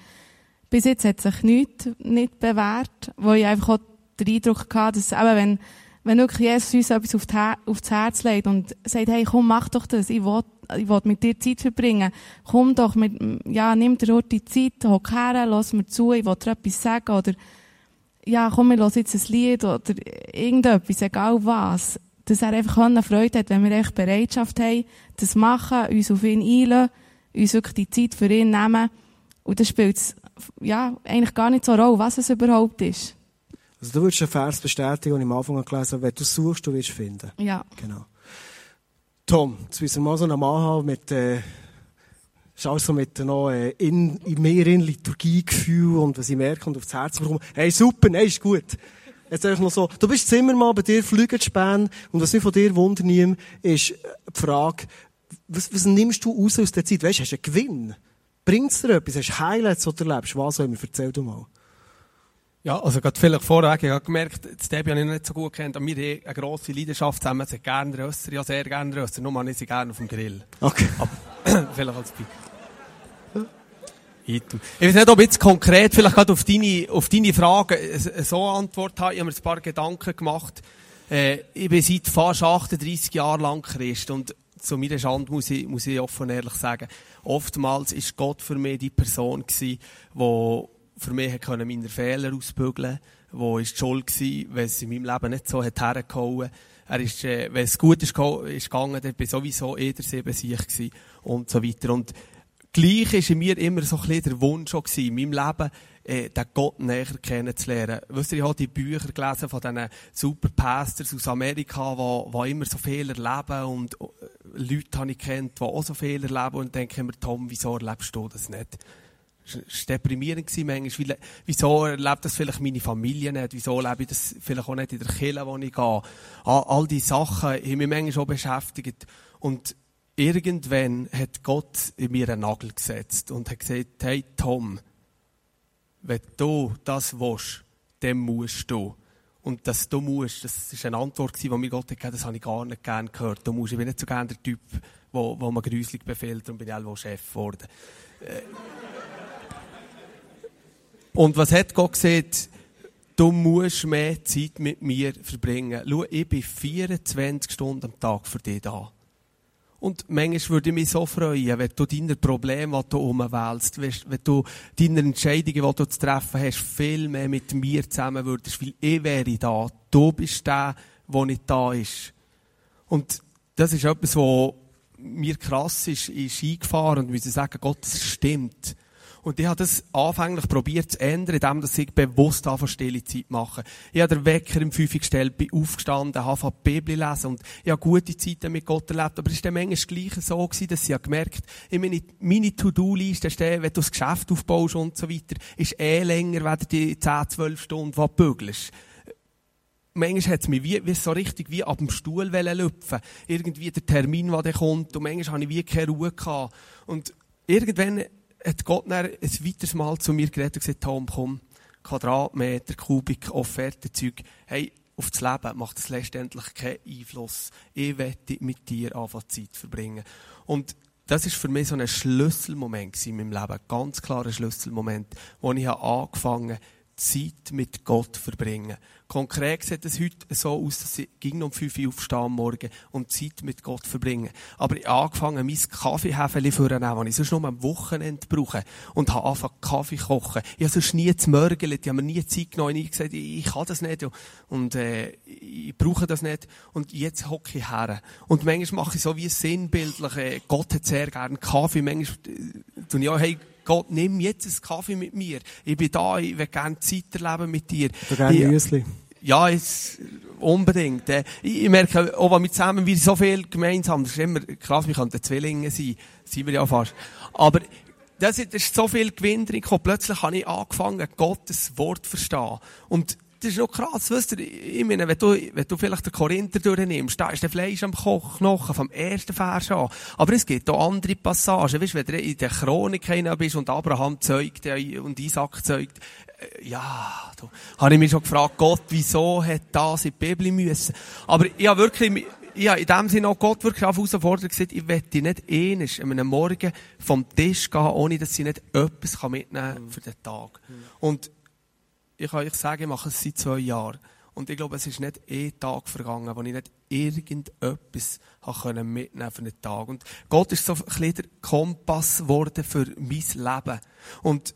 bis jetzt hat sich nichts nicht bewährt, wo ich einfach auch den Eindruck hatte, dass eben, wenn, wenn wirklich Jesus uns etwas auf aufs Herz legt und sagt, hey, komm, mach doch das, ich will, ich will mit dir Zeit verbringen, komm doch mit, ja, nimm dir heute die Zeit, hock her, lass mir zu, ich will dir etwas sagen, oder, ja, komm, wir hören jetzt ein Lied, oder irgendetwas, egal was dass er einfach eine Freude hat, wenn wir echt Bereitschaft haben, das machen, uns auf ihn einlassen, uns wirklich die Zeit für ihn nehmen. Und das spielt ja, eigentlich gar nicht so eine Rolle, was es überhaupt ist. Also du würdest einen Vers bestätigen, den ich am Anfang gelesen habe, wenn du suchst, du wirst finden. Ja. Genau. Tom, jetzt müssen wir mal so einen Mann haben mit, äh, ist also mit noch, äh, in, in mehr in Liturgiegefühl und was ich merke und aufs Herz bekomme. Hey, super, nein, ist gut. Jetzt einfach noch so, du bist Zimmermann, bei dir fliegen Späne, und was mich von dir wundern ist die Frage, was, was nimmst du raus aus der Zeit? Weißt du, hast du einen Gewinn? Bringt's dir etwas? Hast du Highlights, die du erlebst? Was auch immer? Erzähl du mal. Ja, also gerade vielleicht vorweg, ich habe gemerkt, das Debbie habe ich noch nicht so gut kennt, aber wir haben eine grosse Leidenschaft zusammen, sie gerne Rösser, ja sehr gerne Rösser, nur habe ich sie gerne auf dem Grill. Okay. Aber, vielleicht als Beispiel. Ich weiß nicht, ob jetzt konkret vielleicht gerade auf deine, auf deine Frage so eine Antwort habe. Ich habe mir ein paar Gedanken gemacht. Äh, ich bin seit fast 38 Jahren lang Christ und zu meiner Schande muss ich, muss ich offen und ehrlich sagen, oftmals ist Gott für mich die Person gewesen, die für mich können meine Fehler ausbügeln wo die Schuld gewesen, wenn es in meinem Leben nicht so hat hergehauen. Er ist, äh, wenn es gut ist, ist gegangen, dann bin sowieso eh der Sieben sich gewesen und so weiter. Und Gleich war in mir immer so ein der Wunsch gewesen, in meinem Leben, äh, den Gott näher kennenzulernen. Wisst ihr, ich habe die Bücher gelesen von diesen super Pastors aus Amerika, die, die immer so viel erleben und äh, Leute habe ich kennt, die auch so viel erleben und denke mir, Tom, wieso erlebst du das nicht? Es war deprimierend manchmal. Wieso erlebt das vielleicht meine Familie nicht? Wieso lebe ich das vielleicht auch nicht in der Kirche, wo ich gehe? All, all diese Sachen haben mich manchmal schon beschäftigt. Und irgendwann hat Gott in mir einen Nagel gesetzt und hat gesagt, hey Tom, wenn du das willst, dann musst du. Und dass du musst, das war eine Antwort, die mir Gott gegeben das habe ich gar nicht gerne gehört. Du musst, ich bin nicht so gerne der Typ, wo, wo man gruselig befehlt, und bin ich auch Chef geworden. Äh. und was hat Gott gesagt? Du musst mehr Zeit mit mir verbringen. Schau, ich bin 24 Stunden am Tag für dich da. Und manchmal würde ich mich so freuen, wenn du deine Probleme, die du umwälzt, wenn du deine Entscheidungen, die du zu treffen hast, viel mehr mit mir zusammen würdest, weil ich wäre da. Du bist der, der nicht da ist. Und das ist etwas, was mir krass ist, ist eingefahren und müssen sagen, Gott, das stimmt. Und ich habe das anfänglich probiert zu ändern, indem ich bewusst anfange, stille Zeit machen. Ich habe den Wecker im 5 gestellt, bin aufgestanden, habe die Bibel lesen und ich habe gute Zeiten mit Gott erlebt. Aber es war manchmal gleich so gewesen, dass ich gemerkt habe, meine, meine To-Do-Liste, wenn du das Geschäft aufbaust und so weiter, ist eh länger, wenn du die 10, 12 Stunden, die du bügelst manchmal hat es mich wie, wie so richtig wie ab dem Stuhl lüpfen Irgendwie der Termin, der kommt. Und manchmal hatte ich wie keine Ruhe. Gehabt. Und irgendwann hat Gott dann ein weiteres Mal zu mir geredet und gesagt, Tom, komm, Quadratmeter, Kubik, Offertezeug, hey, auf das Leben macht es letztendlich keinen Einfluss. Ich werde mit dir anfangen Zeit verbringen. Und das ist für mich so ein Schlüsselmoment in meinem Leben, ganz klarer Schlüsselmoment, wo ich angefangen habe, Zeit mit Gott verbringen. Konkret sieht es heute so aus, dass ich ging um 5 Uhr aufstehe am Morgen und Zeit mit Gott verbringen. Aber ich habe angefangen, mein Kaffeehäfeli vorzunehmen, das ich sonst nur am Wochenende brauche. Und habe angefangen, Kaffee zu kochen. Ich habe sonst nie zu mörgeln, ich habe mir nie Zeit genommen. Ich habe gesagt, ich, ich kann das nicht und äh, ich brauche das nicht. Und jetzt hocke ich her. Und manchmal mache ich so wie sinnbildlich, äh, Gott hat sehr gerne Kaffee. Manchmal äh, tue ich auch, hey, Gott, nimm jetzt einen Kaffee mit mir. Ich bin da, ich will gerne Zeit erleben mit dir. Du gerne Müsli. Ja, jetzt, unbedingt. Äh, ich, ich merke, auch wenn wir zusammen wir so viel gemeinsam, das ist immer krass, wir könnten Zwillinge sein. Sind wir ja fast. Aber, das ist so viel Gewinn drin gekommen. Plötzlich habe ich angefangen, Gottes Wort zu verstehen. Und das ist noch krass, weißt du, ich meine, wenn du, wenn du vielleicht den Korinther durchnimmst, da ist der Fleisch am Knochen vom ersten Vers an. Aber es gibt auch andere Passagen, weißt du, wenn du in der Chronik bist und Abraham zeugt und Isaac zeugt, äh, ja, da habe ich mich schon gefragt, Gott, wieso hat das in die Bibel müssen? Aber ich habe wirklich, ich habe in dem Sinne auch Gott wirklich herausfordert gesagt, ich werde nicht ähnlich an einem Morgen vom Tisch gehen, ohne dass ich nicht etwas mitnehmen kann für den Tag. Und ich kann euch sagen, ich mache es seit zwei Jahren. Und ich glaube, es ist nicht ein Tag vergangen, wo ich nicht irgendetwas mitnehmen für einen Tag. Und Gott ist so ein bisschen der Kompass geworden für mein Leben. Und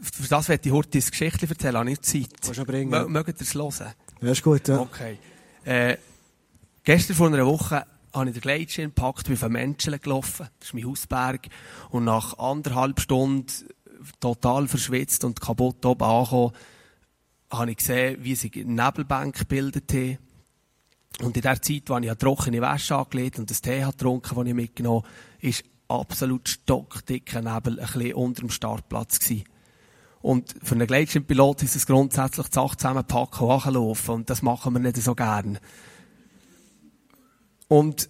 für das werde ich heute eine Geschichte erzählen, habe ich Zeit. Bringen? Mögt ihr es hören? Ja, ist gut, ja. Okay. Äh, gestern vor einer Woche habe ich den Gleitschirm gepackt, bin auf einen Menschen gelaufen. Das ist mein Hausberg. Und nach anderthalb Stunden total verschwitzt und kaputt oben angekommen, habe ich gesehen, wie sich Nebelbank gebildet haben. Und in der Zeit, wo ich eine trockene Wäsche angelegt und das Tee getrunken das ich mitgenommen habe, ist absolut stockdicker Nebel ein bisschen unter dem Startplatz gewesen. Und für einen Gleitschirmpilot ist es grundsätzlich die Sache zusammenpacken und nachlaufen. Und das machen wir nicht so gern. Und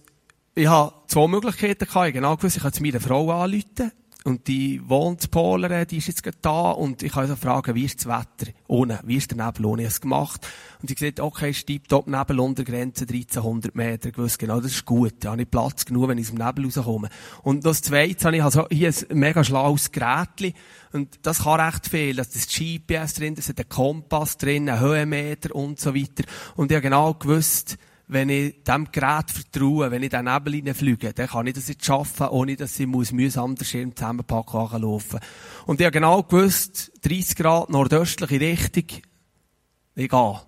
ich habe zwei Möglichkeiten gehabt. Ich genau gewusst, ich kann jetzt meine Frau anrufen und die wohnt in die ist jetzt da. Und ich kann also fragen, wie ist das Wetter? Ohne. Wie ist der Nebel? Ohne. Es gemacht. Und sie gesagt, okay, steigt top Nebel unter Grenze 1300 Meter. Ich genau, das ist gut. Da habe ich Platz genug, wenn ich aus dem Nebel rauskomme. Und das Zweite habe ich also hier ein mega schlaues Gerät. Und das kann recht viel. Da ist GPS drin, da ist ein Kompass drin, ein Höhenmeter und so weiter. Und ich habe genau gewusst, wenn ich diesem Gerät vertraue, wenn ich den Nebel reinfliege, dann kann ich das jetzt schaffen, ohne dass ich muss mühsam den Schirm zusammenpacken laufen. Und ich habe genau gewusst, 30 Grad nordöstliche Richtung, ich gehe.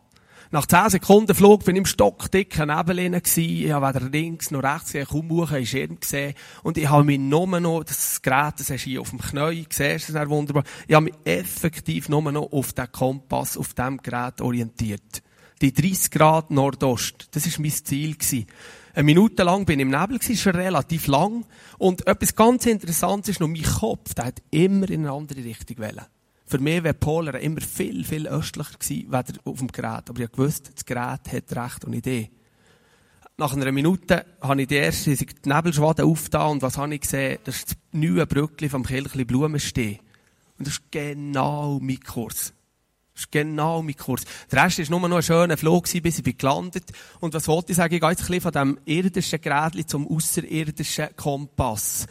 Nach 10 Sekunden Flug bin ich im stockdicken Nebel drin Ich habe weder links noch rechts gesehen, kaum hoch einen Schirm gesehen. Und ich habe mich nur noch, das Gerät, das hast du hier auf dem Knie, siehst du es wunderbar. Ich habe mich effektiv nur noch auf den Kompass, auf dem Gerät orientiert die 30 Grad Nordost. Das war mein Ziel. Gewesen. Eine Minute lang bin ich im Nebel, das ist schon relativ lang. Und etwas ganz Interessantes ist noch, mein Kopf, der hat immer in eine andere Richtung wählen. Für mich wäre Polar immer viel, viel östlicher gewesen, weder auf dem Gerät. Aber ich wusste, das Gerät hat recht und Idee. Nach einer Minute habe ich die erste die Nebelschwade aufgetan und was habe ich gesehen? Das ist das neue Brückli vom Kirchli Blumenstehen. Und das ist genau mein Kurs. Das ist genau mein Kurs. Der Rest war nur noch ein schöner Flug, bis ich gelandet Und was wollte ich sagen? Ich gehe jetzt ein bisschen von dem irdischen Gerät zum außerirdischen Kompass.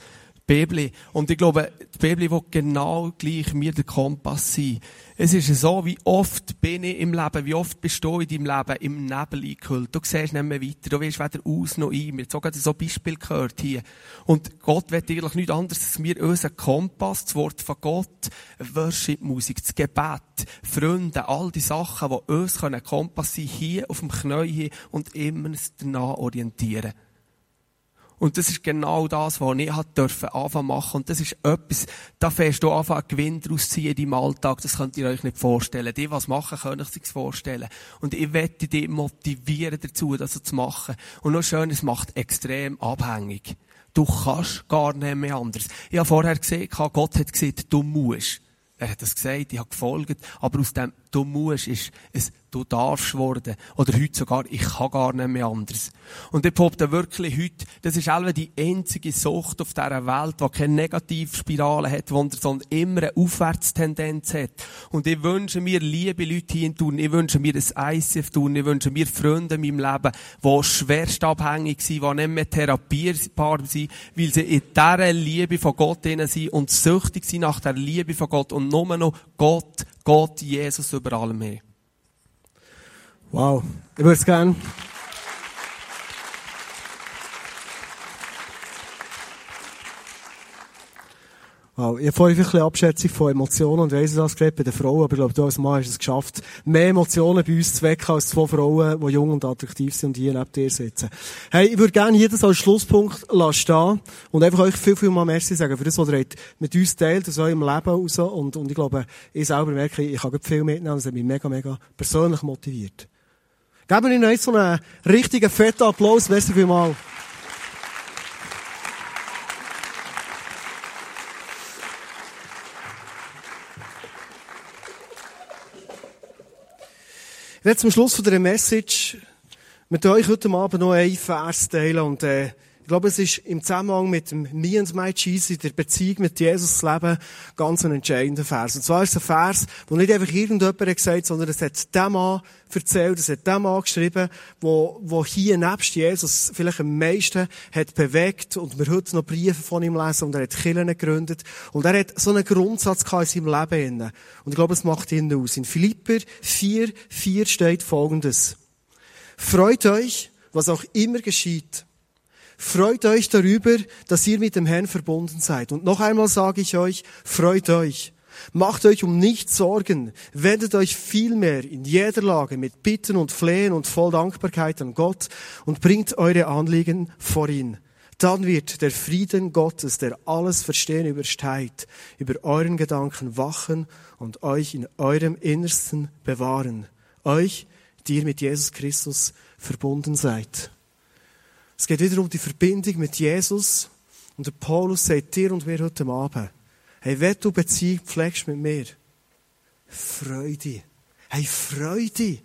Bibli. Und ich glaube, die Bibli will genau gleich mir der Kompass sein. Es ist so, wie oft bin ich im Leben, wie oft bist du in deinem Leben im Nebel eingehüllt. Du siehst nicht mehr weiter, du weißt weder aus noch ein. Wir haben sogar so ein Beispiel gehört hier. Und Gott will eigentlich nichts anderes, als wir unseren Kompass, das Wort von Gott, Worship-Musik, das Gebet, Freunde, all die Sachen, die uns können Kompass sein, hier auf dem hier und immer danach orientieren. Und das ist genau das, was ich dürfen anfangen machen. Und das ist etwas, da fährst du anfangen, Gewinn daraus ziehen in deinem Alltag. Das könnt ihr euch nicht vorstellen. Die, was machen, können ich sich vorstellen. Und ich werde dich motivieren dazu, das zu machen. Und noch schön, es macht extrem abhängig. Du kannst gar nicht mehr anders. Ich habe vorher gesehen, Gott hat gesagt, du musst. Er hat das gesagt, ich habe gefolgt. Aber aus dem, du musst, ist es, du darfst worden. Oder heute sogar, ich kann gar nicht mehr anders. Und ich behaupte wirklich heute, das ist auch die einzige Sucht auf dieser Welt, die keine Negativspirale hat, sondern immer eine Aufwärtstendenz hat. Und ich wünsche mir liebe Leute hier in Tun, ich wünsche mir ein ICF tun, ich wünsche mir Freunde in meinem Leben, die schwerst abhängig sind, die nicht mehr therapierbar sind, weil sie in dieser Liebe von Gott sind und süchtig sind nach der Liebe von Gott und nur noch Gott, Gott, Jesus über allem mehr. Wow. Ich würde es gerne. Wow. Ich habe vorhin ein bisschen Abschätzung von Emotionen und weiss das geredet bei den Frauen, aber ich glaube, du als Mann hast es geschafft, mehr Emotionen bei uns zu wecken als zwei Frauen, die jung und attraktiv sind und hier neben dir sitzen. Hey, ich würde gerne hier das als Schlusspunkt stehen und einfach euch viel, viel mal Merci sagen für das, was ihr mit uns teilt, aus eurem Leben raus und, und ich glaube, ich selber merke, ich kann viel mitnehmen, das hat mich mega, mega persönlich motiviert. Geben wir Ihnen jetzt so einen richtigen fetten Applaus. Merci vielmals. Werde zum Schluss von dieser Message. Mit euch heute Abend noch einen Vers teilen und äh, ich glaube, es ist im Zusammenhang mit dem Me and My Jesus, in der Beziehung mit Jesus zu leben, ganz ein entscheidender Vers. Und zwar ist es ein Vers, wo nicht einfach irgendjemand hat gesagt, sondern es hat der Mann erzählt, es hat der Mann geschrieben, wo, wo hier nebst Jesus vielleicht am meisten hat bewegt und wir heute noch Briefe von ihm lesen und er hat Kirchen gegründet und er hat so einen Grundsatz in seinem Leben Und ich glaube, es macht ihn aus. In Philipper 4, 4 steht folgendes. Freut euch, was auch immer geschieht. Freut euch darüber, dass ihr mit dem Herrn verbunden seid. Und noch einmal sage ich euch, freut euch. Macht euch um nichts Sorgen, wendet euch vielmehr in jeder Lage mit Bitten und Flehen und voll Dankbarkeit an Gott und bringt eure Anliegen vor ihn. Dann wird der Frieden Gottes, der alles Verstehen übersteigt, über euren Gedanken wachen und euch in eurem Innersten bewahren. Euch, die ihr mit Jesus Christus verbunden seid. Es geht wieder um die Verbindung mit Jesus. Und der Paulus sagt dir und mir heute Abend, hey, wenn du Beziehung pflegst mit mir, Freude. Hey, Freude.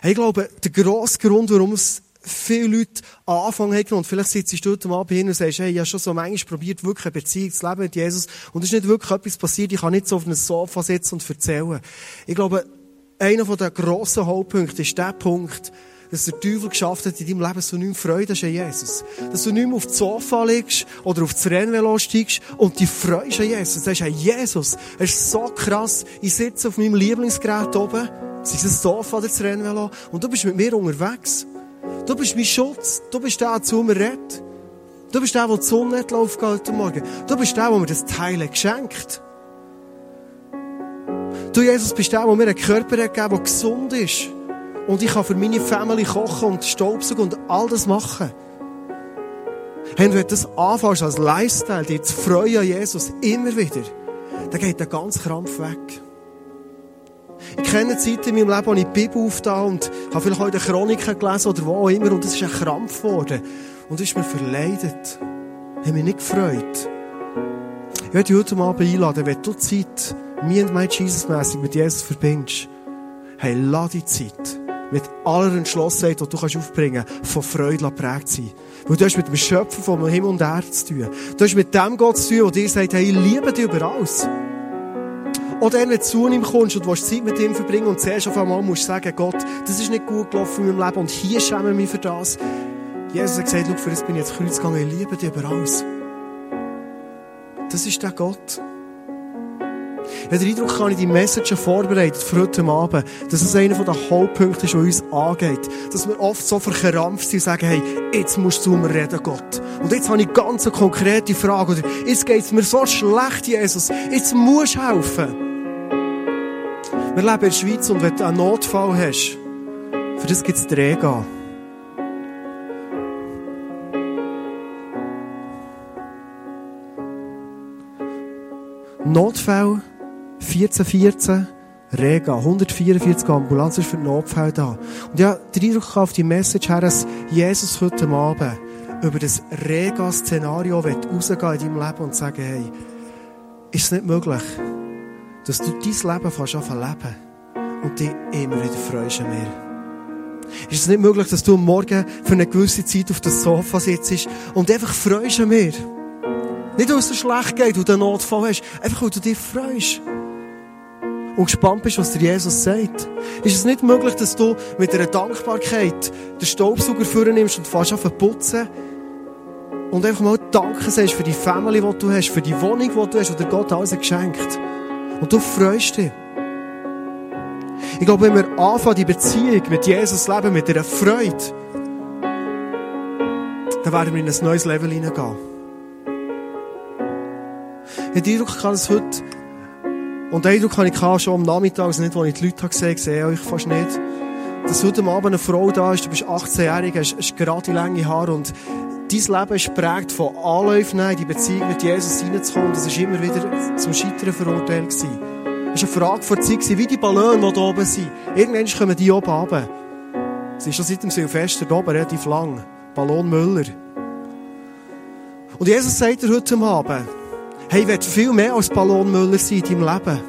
Hey, ich glaube, der grosse Grund, warum es viele Leute anfangen haben, und vielleicht sitzt du heute Abend hin und sagst, hey, ich habe schon so manchmal probiert, wirklich eine Beziehung zu leben mit Jesus, und es ist nicht wirklich etwas passiert, ich kann nicht so auf einem Sofa sitzen und erzählen. Ich glaube, einer der grossen Hauptpunkte ist der Punkt, dass der Teufel geschafft hat, in deinem Leben so nicht Freude hast an Jesus. Dass du nicht mehr auf das Sofa liegst oder auf das Rennvelo steigst und die freust an Jesus. Du sagst, hey, Jesus, er ist so krass. Ich sitze auf meinem Lieblingsgerät oben, sei es das Sofa oder das Rennvelo, und du bist mit mir unterwegs. Du bist mein Schutz. Du bist der, zu mir redet. Du bist der, der die Sonne nicht läuft heute Morgen. Du bist der, der mir das Teil geschenkt Du, Jesus, bist der, der mir einen Körper hat gegeben, der gesund ist. Und ich kann für meine Family kochen und Staubsaugen und all das machen. Hey, wenn du das anfängst als Lifestyle, dir zu freuen an Jesus, immer wieder, dann geht der ganze Krampf weg. Ich kenne Zeiten in meinem Leben, wo ich die Bibel aufgetan und habe vielleicht heute Chroniken gelesen oder wo auch immer und es ist ein Krampf geworden. Und es ist mir verleidet. Ich habe mich nicht gefreut. Ich werde dich heute Abend einladen, wenn du Zeit, mir und mein Jesus-mässig mit Jesus verbindest. Hey, lass die Zeit mit aller Entschlossenheit, die du aufbringen kannst, von Freude geprägt sein. Weil du hast mit dem Schöpfer von Himmel und Erde zu tun. Du hast mit dem Gott zu tun, der dir sagt, hey, ich liebe dich über alles. Oder wenn du zu ihm kommst und du Zeit mit ihm verbringen und zuerst auf einmal musst sagen, Gott, das ist nicht gut gelaufen in meinem Leben und hier schäme ich mich für das. Jesus hat gesagt, schau, für das bin ich jetzt Kreuz gegangen, ich liebe dich über alles. Das ist der Gott. Ich habe den Eindruck, ich habe die Message vorbereitet für heute Abend, dass es einer der Hauptpunkte ist, der uns angeht. Dass wir oft so verkrampft sind und sagen, hey, jetzt musst du mir reden, Gott. Und jetzt habe ich ganz eine konkrete Frage. Oder jetzt geht es mir so schlecht, Jesus. Jetzt musst du helfen. Wir leben in der Schweiz und wenn du einen Notfall hast, für das gibt es Träger. Notfall 1414 Rega, 144 Ambulanzen für den Notfall da. Und ja, der Eindruck auf die Message her, dass Jesus heute Abend über das Rega-Szenario rausgehen in deinem Leben und sagen, hey, ist es nicht möglich, dass du dein Leben fast anfangen leben und dich immer wieder freust an mir? Ist es nicht möglich, dass du am Morgen für eine gewisse Zeit auf dem Sofa sitzt und einfach freust an mir? Nicht, weil es dir schlecht geht und du einen Notfall hast, einfach weil du dich freust und gespannt bist, was dir Jesus sagt. Ist es nicht möglich, dass du mit einer Dankbarkeit den Staubsauger vornimmst und fast auf putzen und einfach mal Danke sagst für die Family, die du hast, für die Wohnung, die du hast, oder Gott alles geschenkt. Und du freust dich. Ich glaube, wenn wir anfangen, die Beziehung mit Jesus leben, mit einer Freude, dann werden wir in ein neues Level hineingehen. Ich habe den Eindruck, dass heute, und den Eindruck habe ich schon am Nachmittag, also nicht, als ich die Leute gesehen habe, sehe ich fast nicht, dass heute Abend eine Frau da ist, du bist 18-jährig, hast, hast gerade lange Haare und dein Leben ist prägt von Anläufen in die Beziehung mit Jesus hineinzukommen. Das war immer wieder zum Scheitern verurteilt. Es war eine Frage vor Zeit, wie die Ballone, die hier oben sind. Irgendwann kommen die oben runter. Sie ist schon seit dem Silvester hier oben relativ lang. Ballon Müller. Und Jesus sagt dir heute Abend, hey, ich werde viel mehr als Ballon Müller sein in deinem Leben.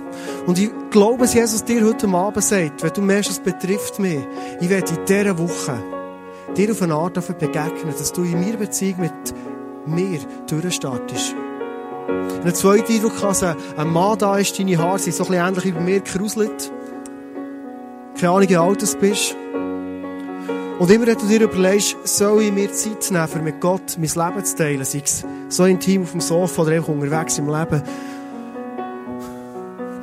Und ich glaube, dass Jesus dir heute Abend sagt, wenn du merkst, es betrifft mich, ich werde in dieser Woche dir auf eine Art begegnen, dass du in meiner Beziehung mit mir durchstartest. Ein zweiter Eindruck, dass ein Mann da ist, deine Haare sind so ein bisschen ähnlich wie bei mir geruselt. Keine Ahnung, wie alt du bist. Und immer, wenn du dir überlegst, soll ich mir Zeit nehmen, für mit Gott mein Leben zu teilen, sei es so intim auf dem Sofa oder einfach unterwegs im Leben,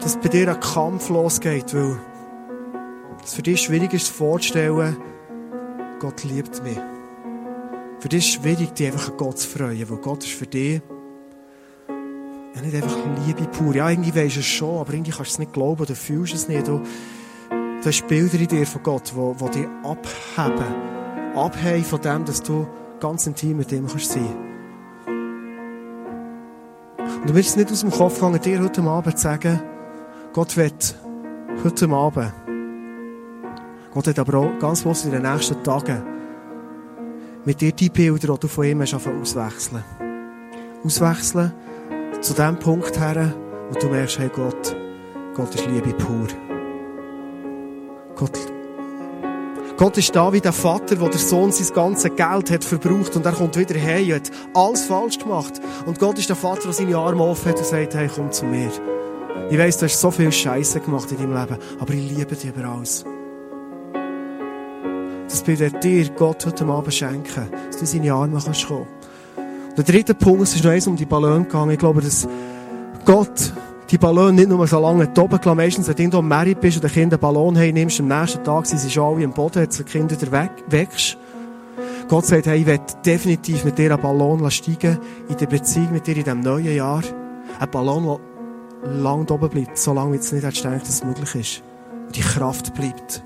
dass bei dir ein Kampf losgeht, weil es für dich schwierig ist vorzustellen, Gott liebt mich. Für dich ist es schwierig, dich einfach an Gott zu freuen, weil Gott ist für dich ja nicht einfach Liebe pur. Ja, irgendwie weisst du es schon, aber irgendwie kannst du es nicht glauben, du fühlst es nicht. Du, du hast Bilder in dir von Gott, die, die dich abheben. Abheben von dem, dass du ganz intim mit ihm kannst sein Und du wirst nicht aus dem Kopf fangen, dir heute Abend zu sagen, Gott wird heute Abend, Gott hat aber auch ganz bewusst in den nächsten Tagen mit dir die Bilder, die du von ihm hast, auswechseln. Auswechseln zu dem Punkt her, wo du merkst, hey Gott, Gott ist Liebe pur. Gott, Gott ist da wie der Vater, wo der Sohn sein ganzes Geld hat verbraucht und er kommt wieder her und hat alles falsch gemacht. Und Gott ist der Vater, der seine Arme offen hat und sagt, hey, komm zu mir. Ich weiss, du hast so viel Scheiße gemacht in deinem Leben, aber ich liebe dich über alles. Das will dir, Gott, heute Abend schenken, dass du in seine Arme kannst kommen. Der dritte Punkt, es ist noch eins um die Ballon gegangen. Ich glaube, dass Gott die Ballon nicht nur so lange oben gelassen. Meistens, wenn du Merit bist und ein Kind einen Ballon hey, nimmst, am nächsten Tag sind sie schon alle am Boden, jetzt ein Kind wieder weg, wächst. Gott sagt, hey, ich werde definitiv mit dir einen Ballon steigen, in der Beziehung mit dir in diesem neuen Jahr. Ein Ballon, der lang oben bleibt, so lange, wie du nicht gedacht dass es möglich ist. Und die Kraft bleibt.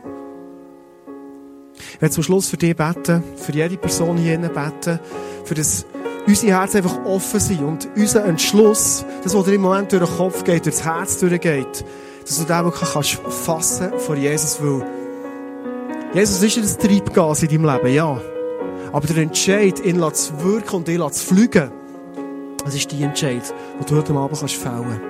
Ich werde zum Schluss für dich beten, für jede Person hier beten, für das unsere Herzen einfach offen sind und unser Entschluss, das, was dir im Moment durch den Kopf geht, durchs Herz durchgeht, dass du den wirklich kannst fassen vor Jesus, weil Jesus ist ein Treibgas in deinem Leben, ja. Aber der Entscheid, ihn zu wirken und ihn zu fliegen, das ist die Entscheid, den du heute Abend kannst fällen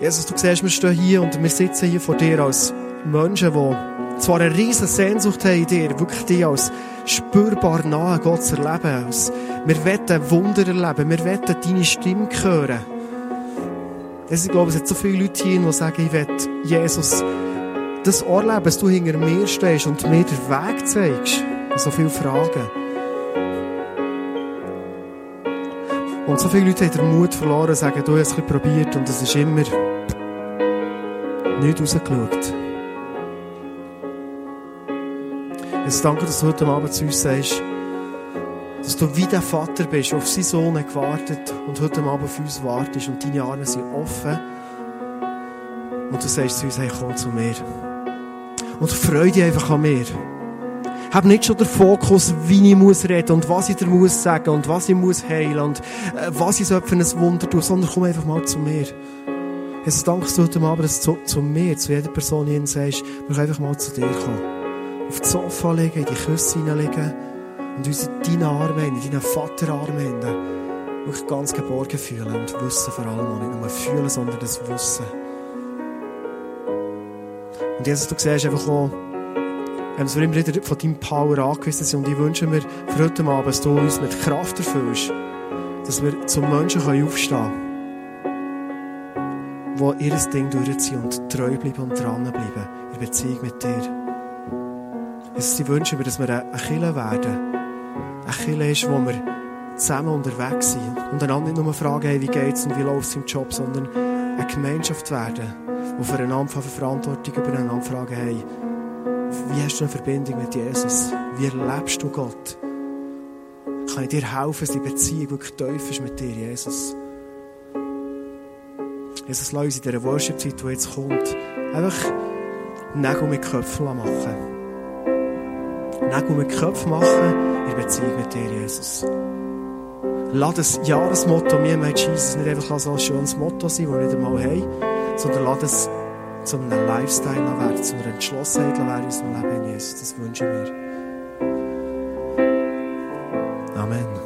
Jesus, du siehst, wir stehen hier und wir sitzen hier vor dir als Menschen, die zwar eine riesige Sehnsucht haben in dir, wirklich dich als spürbar nahe Gott zu erleben. Wir wollen Wunder erleben, wir wollen deine Stimme hören. Ich glaube, es hat so viele Leute hier, die sagen, ich will Jesus das Ohr leben, dass du hinter mir stehst und mir den Weg zeigst. So viele Fragen. Und so viele Leute haben den Mut verloren, sagen, du hast es probiert und es ist immer nicht rausgeschaut. Jetzt danke, dass du heute Abend zu uns sagst, dass du wie der Vater bist, auf seinen Sohn gewartet und heute Abend auf uns wartest und deine Arme sind offen. Und du sagst zu uns, hey, komm zu mir. Und freu dich einfach an mir. Hab nicht schon den Fokus, wie ich muss reden und was ich dir muss sagen und was ich muss heilen und äh, was ich so für ein Wunder tue, sondern komm einfach mal zu mir. Jesus, danke du heute Abend, dass zu, zu mir, zu jeder Person hier sagst, wir können einfach mal zu dir kommen auf das Sofa legen, in die Küsse hineinlegen und uns in deinen Armen, in deinen Vaterarmen wirklich ganz geborgen fühlen und wissen vor allem auch nicht nur fühlen, sondern das Wissen. Und Jesus, du siehst einfach auch, dass wir immer wieder von deinem Power angewiesen sind und ich wünsche mir für heute Abend, dass du uns mit Kraft erfüllst, dass wir zum Menschen aufstehen können, die ihr Ding durchziehen und treu bleiben und dranbleiben in Beziehung mit dir. Jesus, ich wünsche mir, dass wir eine Kille werden. Eine Kille ist, wo wir zusammen unterwegs sind und einander nicht nur fragen, hey, wie geht's und wie läuft's im Job, sondern eine Gemeinschaft werden, wo füreinander von Verantwortung übereinander fragen, hey, wie hast du eine Verbindung mit Jesus? Wie erlebst du Gott? Kann ich dir helfen, dass die Beziehung wirklich tief ist mit dir, Jesus? Jesus, lass uns in dieser Worship-Zeit, die jetzt kommt, einfach Nägel mit Köpfen machen. Nägel mit Köpfen machen in Beziehung mit dir, Jesus. Lass das Jahresmotto «Mir, mein Jesus» nicht einfach so ein schönes Motto sein, das wir nicht einmal haben, sondern lass es zu einem Lifestyle werden, zu einer Entschlossenheit werden in unserem Leben, Jesus. Das wünsche ich mir. Amen.